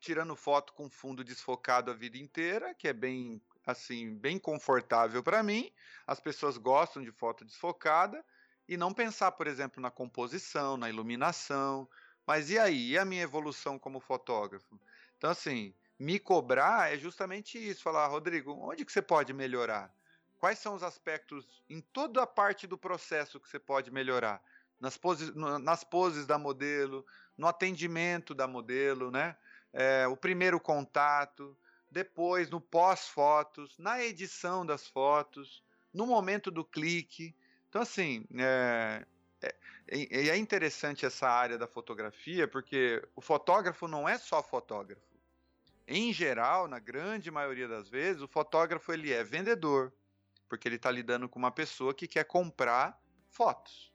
tirando foto com fundo desfocado a vida inteira, que é bem assim, bem confortável para mim. As pessoas gostam de foto desfocada e não pensar, por exemplo, na composição, na iluminação. Mas e aí? E a minha evolução como fotógrafo? Então assim, me cobrar é justamente isso, falar, Rodrigo, onde que você pode melhorar? Quais são os aspectos em toda a parte do processo que você pode melhorar? Nas poses, nas poses da modelo, no atendimento da modelo, né? É, o primeiro contato, depois no pós-fotos, na edição das fotos, no momento do clique. Então, assim, é, é, é, interessante essa área da fotografia, porque o fotógrafo não é só fotógrafo. Em geral, na grande maioria das vezes, o fotógrafo ele é vendedor, porque ele está lidando com uma pessoa que quer comprar fotos.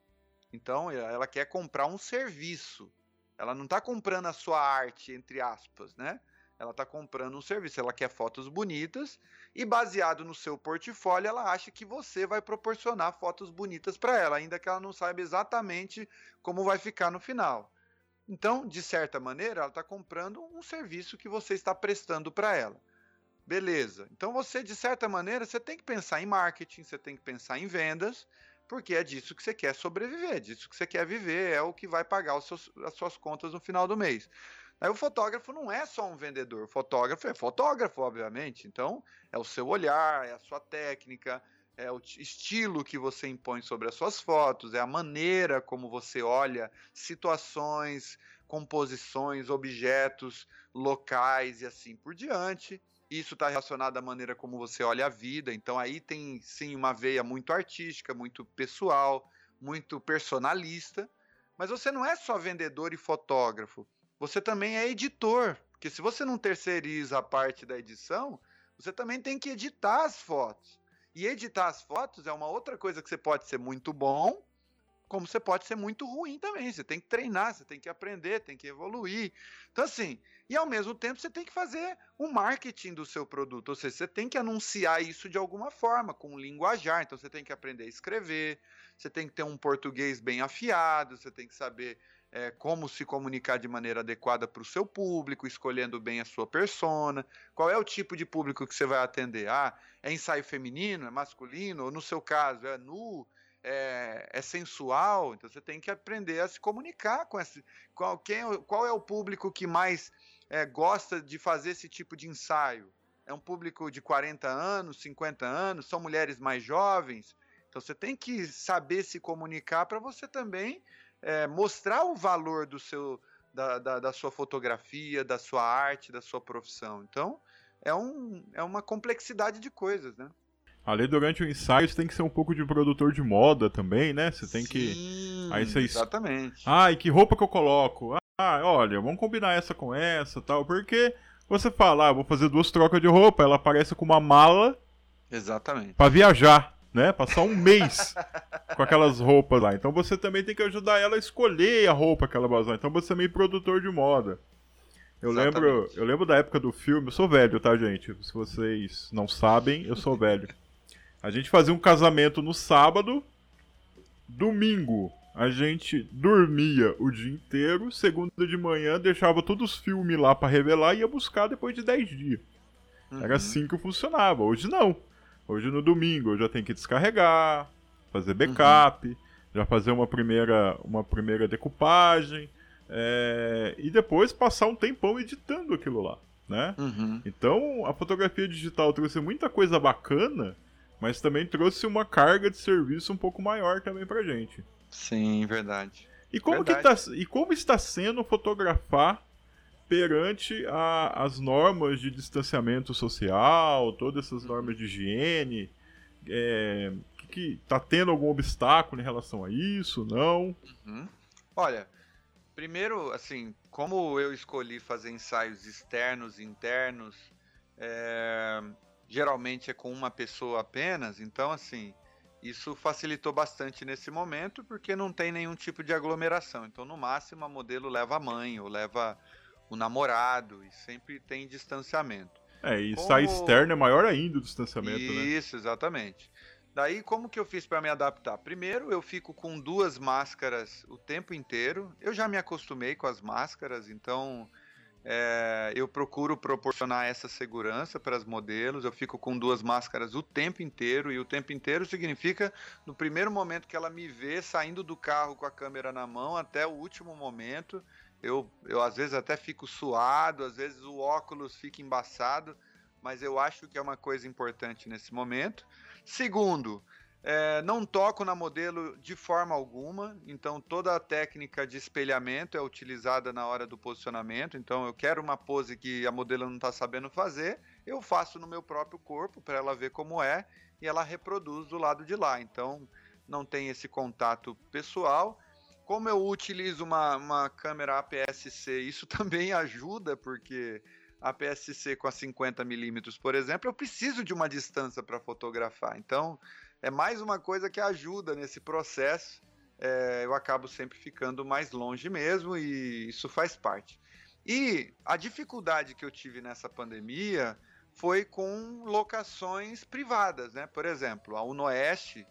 Então, ela quer comprar um serviço. Ela não está comprando a sua arte, entre aspas, né? Ela está comprando um serviço. Ela quer fotos bonitas e, baseado no seu portfólio, ela acha que você vai proporcionar fotos bonitas para ela, ainda que ela não saiba exatamente como vai ficar no final. Então, de certa maneira, ela está comprando um serviço que você está prestando para ela. Beleza. Então você, de certa maneira, você tem que pensar em marketing, você tem que pensar em vendas, porque é disso que você quer sobreviver, é disso que você quer viver, é o que vai pagar seus, as suas contas no final do mês. Aí o fotógrafo não é só um vendedor, o fotógrafo é fotógrafo, obviamente. Então, é o seu olhar, é a sua técnica, é o estilo que você impõe sobre as suas fotos, é a maneira como você olha situações, composições, objetos, locais e assim por diante. Isso está relacionado à maneira como você olha a vida. Então aí tem sim uma veia muito artística, muito pessoal, muito personalista. Mas você não é só vendedor e fotógrafo. Você também é editor. Porque se você não terceiriza a parte da edição, você também tem que editar as fotos. E editar as fotos é uma outra coisa que você pode ser muito bom, como você pode ser muito ruim também. Você tem que treinar, você tem que aprender, tem que evoluir. Então, assim, e ao mesmo tempo você tem que fazer o marketing do seu produto, ou seja, você tem que anunciar isso de alguma forma, com linguajar. Então, você tem que aprender a escrever, você tem que ter um português bem afiado, você tem que saber é, como se comunicar de maneira adequada para o seu público, escolhendo bem a sua persona, qual é o tipo de público que você vai atender. Ah, é ensaio feminino, é masculino, ou no seu caso é nu, é, é, sensual, então você tem que aprender a se comunicar com esse. Qual, quem, é qual é o público que mais é, gosta de fazer esse tipo de ensaio? É um público de 40 anos, 50 anos, são mulheres mais jovens. Então você tem que saber se comunicar para você também é, mostrar o valor do seu, da, da, da, sua fotografia, da sua arte, da sua profissão. Então é, um, é uma complexidade de coisas, né? Ali durante o ensaio você tem que ser um pouco de produtor de moda também, né? Você tem Sim, que. Aí você... Exatamente. Ah, e que roupa que eu coloco? Ah, olha, vamos combinar essa com essa tal. Porque você fala, ah, vou fazer duas trocas de roupa, ela aparece com uma mala. Exatamente. Pra viajar, né? Passar um mês com aquelas roupas lá. Então você também tem que ajudar ela a escolher a roupa que ela vai usar. Então você é meio produtor de moda. Eu lembro, eu lembro da época do filme, eu sou velho, tá, gente? Se vocês não sabem, eu sou velho. A gente fazia um casamento no sábado, domingo a gente dormia o dia inteiro, segunda de manhã deixava todos os filmes lá para revelar e ia buscar depois de 10 dias. Uhum. Era assim que funcionava. Hoje não. Hoje no domingo eu já tenho que descarregar, fazer backup, uhum. já fazer uma primeira, uma primeira decupagem é, e depois passar um tempão editando aquilo lá, né? Uhum. Então a fotografia digital trouxe muita coisa bacana, mas também trouxe uma carga de serviço um pouco maior também pra gente. Sim, verdade. E como, verdade. Que tá, e como está sendo fotografar perante a, as normas de distanciamento social, todas essas normas de higiene. É, que, que tá tendo algum obstáculo em relação a isso? Não? Uhum. Olha, primeiro, assim, como eu escolhi fazer ensaios externos e internos, é, geralmente é com uma pessoa apenas, então assim, isso facilitou bastante nesse momento porque não tem nenhum tipo de aglomeração. Então, no máximo, a modelo leva a mãe ou leva o namorado, e sempre tem distanciamento. É, e como... sai externo é maior ainda o distanciamento, Isso, né? Isso, exatamente. Daí, como que eu fiz para me adaptar? Primeiro, eu fico com duas máscaras o tempo inteiro. Eu já me acostumei com as máscaras, então é, eu procuro proporcionar essa segurança para os modelos. Eu fico com duas máscaras o tempo inteiro, e o tempo inteiro significa no primeiro momento que ela me vê saindo do carro com a câmera na mão até o último momento. Eu, eu às vezes até fico suado, às vezes o óculos fica embaçado, mas eu acho que é uma coisa importante nesse momento. Segundo, é, não toco na modelo de forma alguma, então toda a técnica de espelhamento é utilizada na hora do posicionamento. Então eu quero uma pose que a modelo não está sabendo fazer, eu faço no meu próprio corpo para ela ver como é e ela reproduz do lado de lá. Então não tem esse contato pessoal como eu utilizo uma, uma câmera APS-C, isso [LAUGHS] também ajuda, porque a APS-C com a 50mm, por exemplo, eu preciso de uma distância para fotografar. Então, é mais uma coisa que ajuda nesse processo. É, eu acabo sempre ficando mais longe mesmo e isso faz parte. E a dificuldade que eu tive nessa pandemia foi com locações privadas, né? Por exemplo, a Unoeste,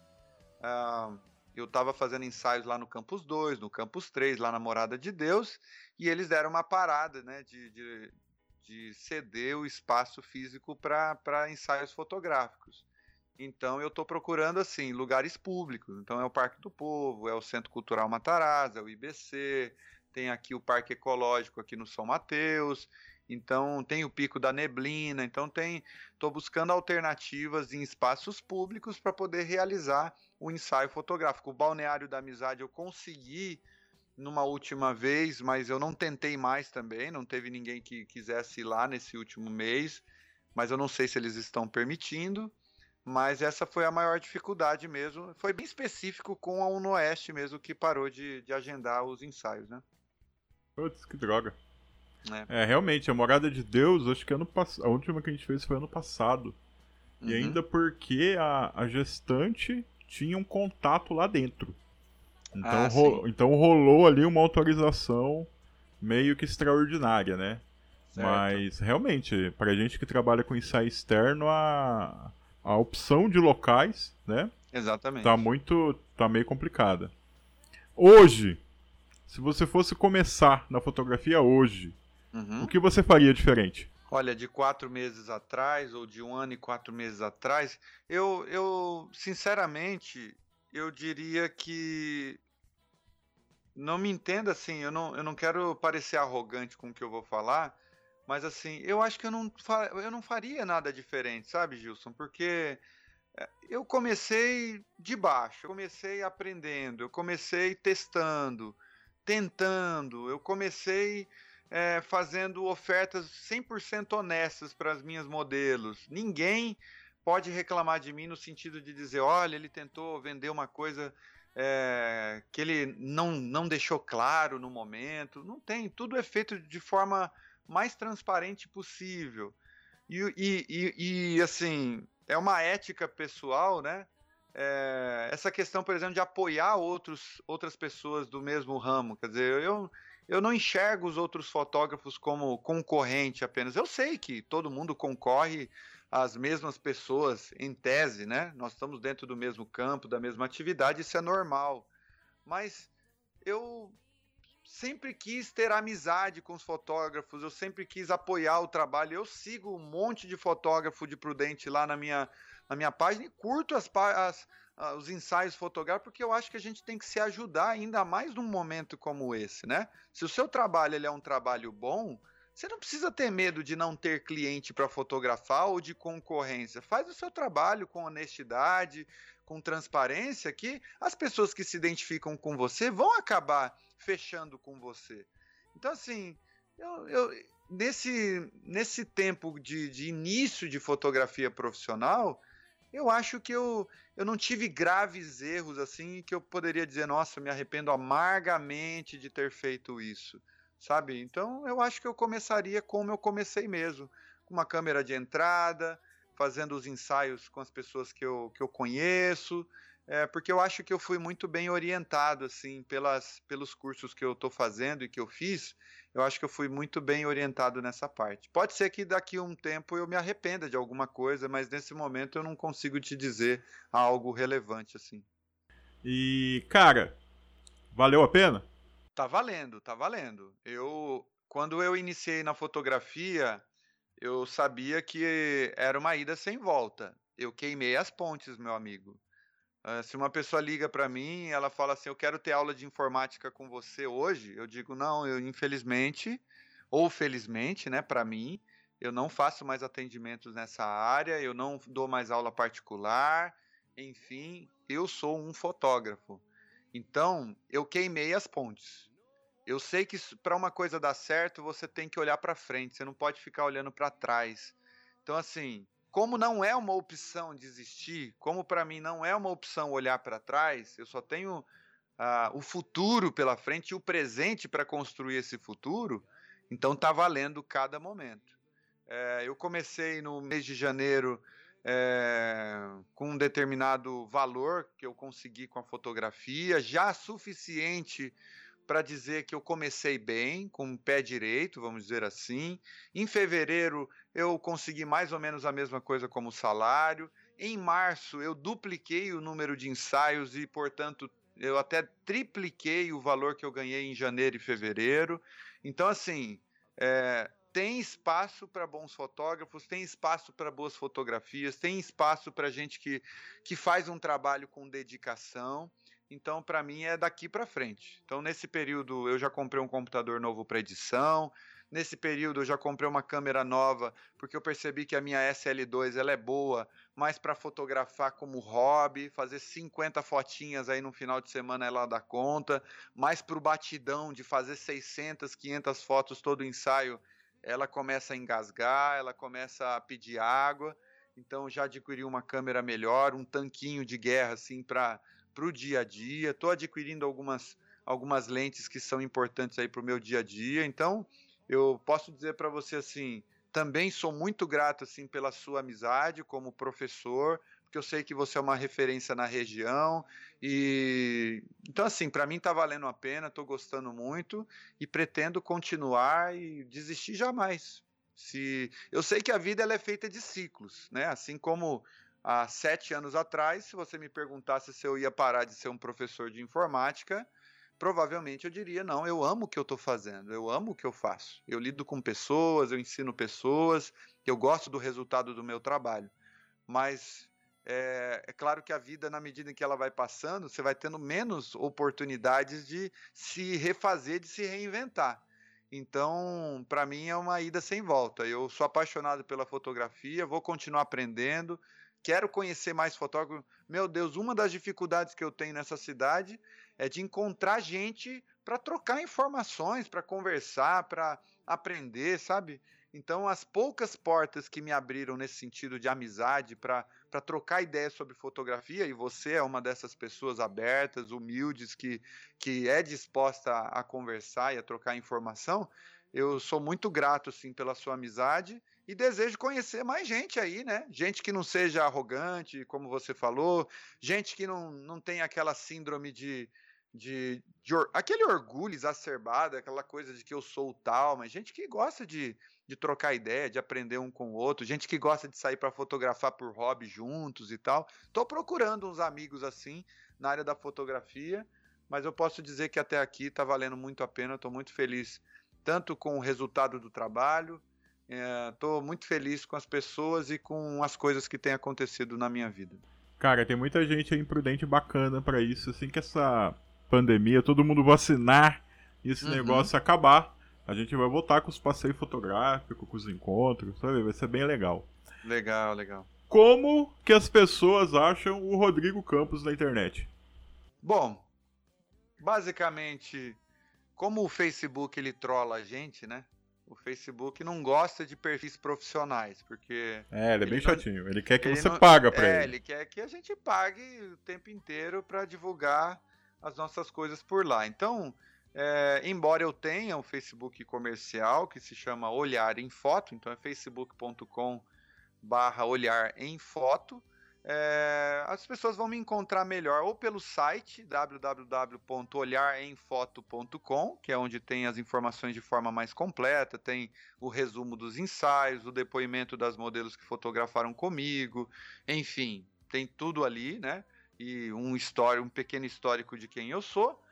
uh, eu estava fazendo ensaios lá no Campus 2, no Campus 3, lá na Morada de Deus, e eles deram uma parada né, de, de, de ceder o espaço físico para ensaios fotográficos. Então eu estou procurando assim lugares públicos. Então é o Parque do Povo, é o Centro Cultural Matarazzo, é o IBC, tem aqui o Parque Ecológico aqui no São Mateus. Então tem o Pico da Neblina. Então tem, estou buscando alternativas em espaços públicos para poder realizar o ensaio fotográfico. O Balneário da Amizade eu consegui numa última vez, mas eu não tentei mais também. Não teve ninguém que quisesse ir lá nesse último mês, mas eu não sei se eles estão permitindo. Mas essa foi a maior dificuldade mesmo. Foi bem específico com a Unoeste mesmo que parou de, de agendar os ensaios, né? Putz, que droga. É. é. realmente, a Morada de Deus, acho que ano pass... a última que a gente fez foi ano passado. Uhum. E ainda porque a, a gestante tinha um contato lá dentro. Então, ah, ro então rolou ali uma autorização meio que extraordinária, né? Certo. Mas realmente, pra gente que trabalha com ensaio externo, a, a opção de locais, né? Exatamente. Tá muito. tá meio complicada. Hoje, se você fosse começar na fotografia hoje, uhum. o que você faria diferente? olha, de quatro meses atrás ou de um ano e quatro meses atrás, eu, eu sinceramente, eu diria que não me entenda assim, eu não, eu não quero parecer arrogante com o que eu vou falar, mas assim, eu acho que eu não, eu não faria nada diferente, sabe, Gilson? Porque eh, eu comecei de baixo, eu comecei aprendendo, eu comecei testando, tentando, eu comecei é, fazendo ofertas 100% honestas para as minhas modelos. Ninguém pode reclamar de mim no sentido de dizer, olha, ele tentou vender uma coisa é, que ele não, não deixou claro no momento. Não tem, tudo é feito de forma mais transparente possível. E, e, e, e assim, é uma ética pessoal, né? É, essa questão, por exemplo, de apoiar outros, outras pessoas do mesmo ramo. Quer dizer, eu, eu não enxergo os outros fotógrafos como concorrente apenas. Eu sei que todo mundo concorre às mesmas pessoas, em tese, né? Nós estamos dentro do mesmo campo, da mesma atividade, isso é normal. Mas eu sempre quis ter amizade com os fotógrafos, eu sempre quis apoiar o trabalho. Eu sigo um monte de fotógrafo de Prudente lá na minha, na minha página e curto as, as, os ensaios fotográficos, porque eu acho que a gente tem que se ajudar ainda mais num momento como esse, né? Se o seu trabalho ele é um trabalho bom, você não precisa ter medo de não ter cliente para fotografar ou de concorrência. Faz o seu trabalho com honestidade, com transparência, que as pessoas que se identificam com você vão acabar fechando com você. Então, assim, eu, eu nesse, nesse tempo de, de início de fotografia profissional, eu acho que eu, eu não tive graves erros assim que eu poderia dizer, nossa, me arrependo amargamente de ter feito isso, sabe? Então eu acho que eu começaria como eu comecei mesmo, com uma câmera de entrada, fazendo os ensaios com as pessoas que eu, que eu conheço, é, porque eu acho que eu fui muito bem orientado assim pelas, pelos cursos que eu estou fazendo e que eu fiz. Eu acho que eu fui muito bem orientado nessa parte. Pode ser que daqui a um tempo eu me arrependa de alguma coisa, mas nesse momento eu não consigo te dizer algo relevante assim. E cara, valeu a pena? Tá valendo, tá valendo. Eu quando eu iniciei na fotografia, eu sabia que era uma ida sem volta. Eu queimei as pontes, meu amigo. Se uma pessoa liga para mim, ela fala assim: "Eu quero ter aula de informática com você hoje", eu digo: "Não, eu infelizmente ou felizmente, né, para mim, eu não faço mais atendimentos nessa área, eu não dou mais aula particular, enfim, eu sou um fotógrafo. Então, eu queimei as pontes. Eu sei que para uma coisa dar certo, você tem que olhar para frente, você não pode ficar olhando para trás. Então, assim, como não é uma opção desistir, como para mim não é uma opção olhar para trás, eu só tenho uh, o futuro pela frente e o presente para construir esse futuro, então tá valendo cada momento. É, eu comecei no mês de janeiro é, com um determinado valor que eu consegui com a fotografia, já suficiente para dizer que eu comecei bem, com o pé direito, vamos dizer assim. Em fevereiro eu consegui mais ou menos a mesma coisa como salário. Em março eu dupliquei o número de ensaios e, portanto, eu até tripliquei o valor que eu ganhei em janeiro e fevereiro. Então, assim, é, tem espaço para bons fotógrafos, tem espaço para boas fotografias, tem espaço para gente que, que faz um trabalho com dedicação. Então, para mim, é daqui para frente. Então, nesse período, eu já comprei um computador novo para edição. Nesse período, eu já comprei uma câmera nova, porque eu percebi que a minha SL2 ela é boa, mas para fotografar como hobby, fazer 50 fotinhas aí no final de semana ela dá conta. Mais para o batidão de fazer 600, 500 fotos todo ensaio, ela começa a engasgar, ela começa a pedir água. Então, já adquiri uma câmera melhor, um tanquinho de guerra assim para para o dia a dia. Estou adquirindo algumas, algumas lentes que são importantes aí para o meu dia a dia. Então, eu posso dizer para você assim, também sou muito grato assim pela sua amizade como professor, porque eu sei que você é uma referência na região e então assim, para mim está valendo a pena, estou gostando muito e pretendo continuar e desistir jamais. Se eu sei que a vida ela é feita de ciclos, né? Assim como há sete anos atrás, se você me perguntasse se eu ia parar de ser um professor de informática, provavelmente eu diria: não, eu amo o que eu estou fazendo, eu amo o que eu faço. Eu lido com pessoas, eu ensino pessoas, eu gosto do resultado do meu trabalho. Mas é, é, claro que a vida, na medida em que ela vai passando, você vai tendo menos oportunidades de se refazer, de se reinventar. Então, para mim, é uma ida sem volta. Eu sou apaixonado pela fotografia, vou continuar aprendendo quero conhecer mais fotógrafos. Meu Deus, uma das dificuldades que eu tenho nessa cidade é de encontrar gente para trocar informações, para conversar, para aprender, sabe? Então, as poucas portas que me abriram nesse sentido de amizade para trocar ideias sobre fotografia, e você é uma dessas pessoas abertas, humildes, que, que é disposta a, a conversar e a trocar informação, eu sou muito grato, sim, pela sua amizade e desejo conhecer mais gente aí, né? Gente que não seja arrogante, como você falou, gente que não, não tem aquela síndrome de, de, de or, aquele orgulho exacerbado, aquela coisa de que eu sou tal, mas gente que gosta de, de trocar ideia, de aprender um com o outro, gente que gosta de sair para fotografar por hobby juntos e tal. Tô procurando uns amigos assim na área da fotografia, mas eu posso dizer que até aqui tá valendo muito a pena, estou muito feliz tanto com o resultado do trabalho, Estou é, muito feliz com as pessoas e com as coisas que têm acontecido na minha vida. Cara, tem muita gente imprudente bacana para isso. Assim que essa pandemia, todo mundo vacinar e esse uhum. negócio acabar, a gente vai voltar com os passeios fotográficos, com os encontros, sabe? Vai ser bem legal. Legal, legal. Como que as pessoas acham o Rodrigo Campos na internet? Bom, basicamente, como o Facebook ele trola a gente, né? O Facebook não gosta de perfis profissionais, porque. É, ele é bem não, chatinho. Ele quer que ele você não, paga pra é, ele. ele quer que a gente pague o tempo inteiro para divulgar as nossas coisas por lá. Então, é, embora eu tenha um Facebook comercial que se chama Olhar em Foto, então é facebook.com barra olhar em foto, é, as pessoas vão me encontrar melhor ou pelo site www.olharemfoto.com, que é onde tem as informações de forma mais completa, tem o resumo dos ensaios, o depoimento das modelos que fotografaram comigo, enfim, tem tudo ali, né? E um histórico, um pequeno histórico de quem eu sou,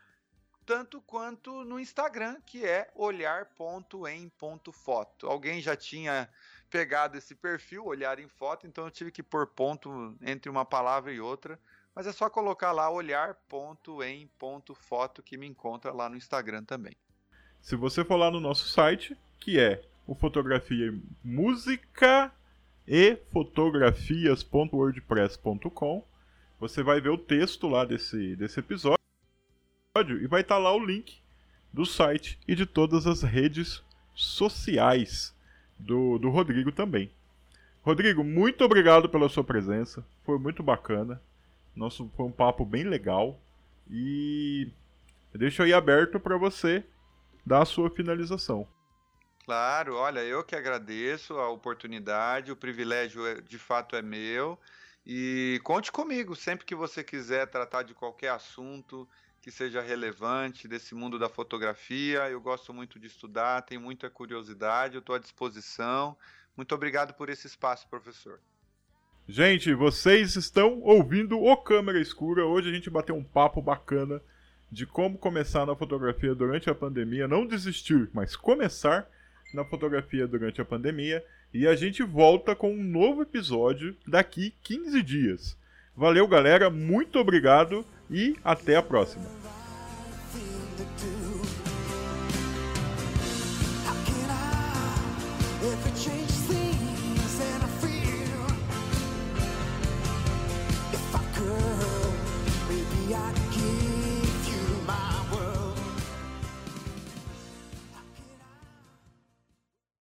tanto quanto no Instagram, que é olhar.em.foto. Alguém já tinha pegado esse perfil, olhar em foto, então eu tive que pôr ponto entre uma palavra e outra. Mas é só colocar lá olhar.em.foto que me encontra lá no Instagram também. Se você for lá no nosso site, que é o fotografia música e fotografias.wordpress.com, você vai ver o texto lá desse, desse episódio e vai estar tá lá o link do site e de todas as redes sociais do, do Rodrigo também. Rodrigo, muito obrigado pela sua presença. Foi muito bacana. Nosso foi um papo bem legal e deixo aí aberto para você dar a sua finalização. Claro, olha, eu que agradeço a oportunidade, o privilégio é, de fato é meu. E conte comigo sempre que você quiser tratar de qualquer assunto que seja relevante desse mundo da fotografia. Eu gosto muito de estudar, tenho muita curiosidade, eu estou à disposição. Muito obrigado por esse espaço, professor. Gente, vocês estão ouvindo o Câmera Escura. Hoje a gente bateu um papo bacana de como começar na fotografia durante a pandemia. Não desistir, mas começar na fotografia durante a pandemia. E a gente volta com um novo episódio daqui 15 dias. Valeu, galera. Muito obrigado e até a próxima.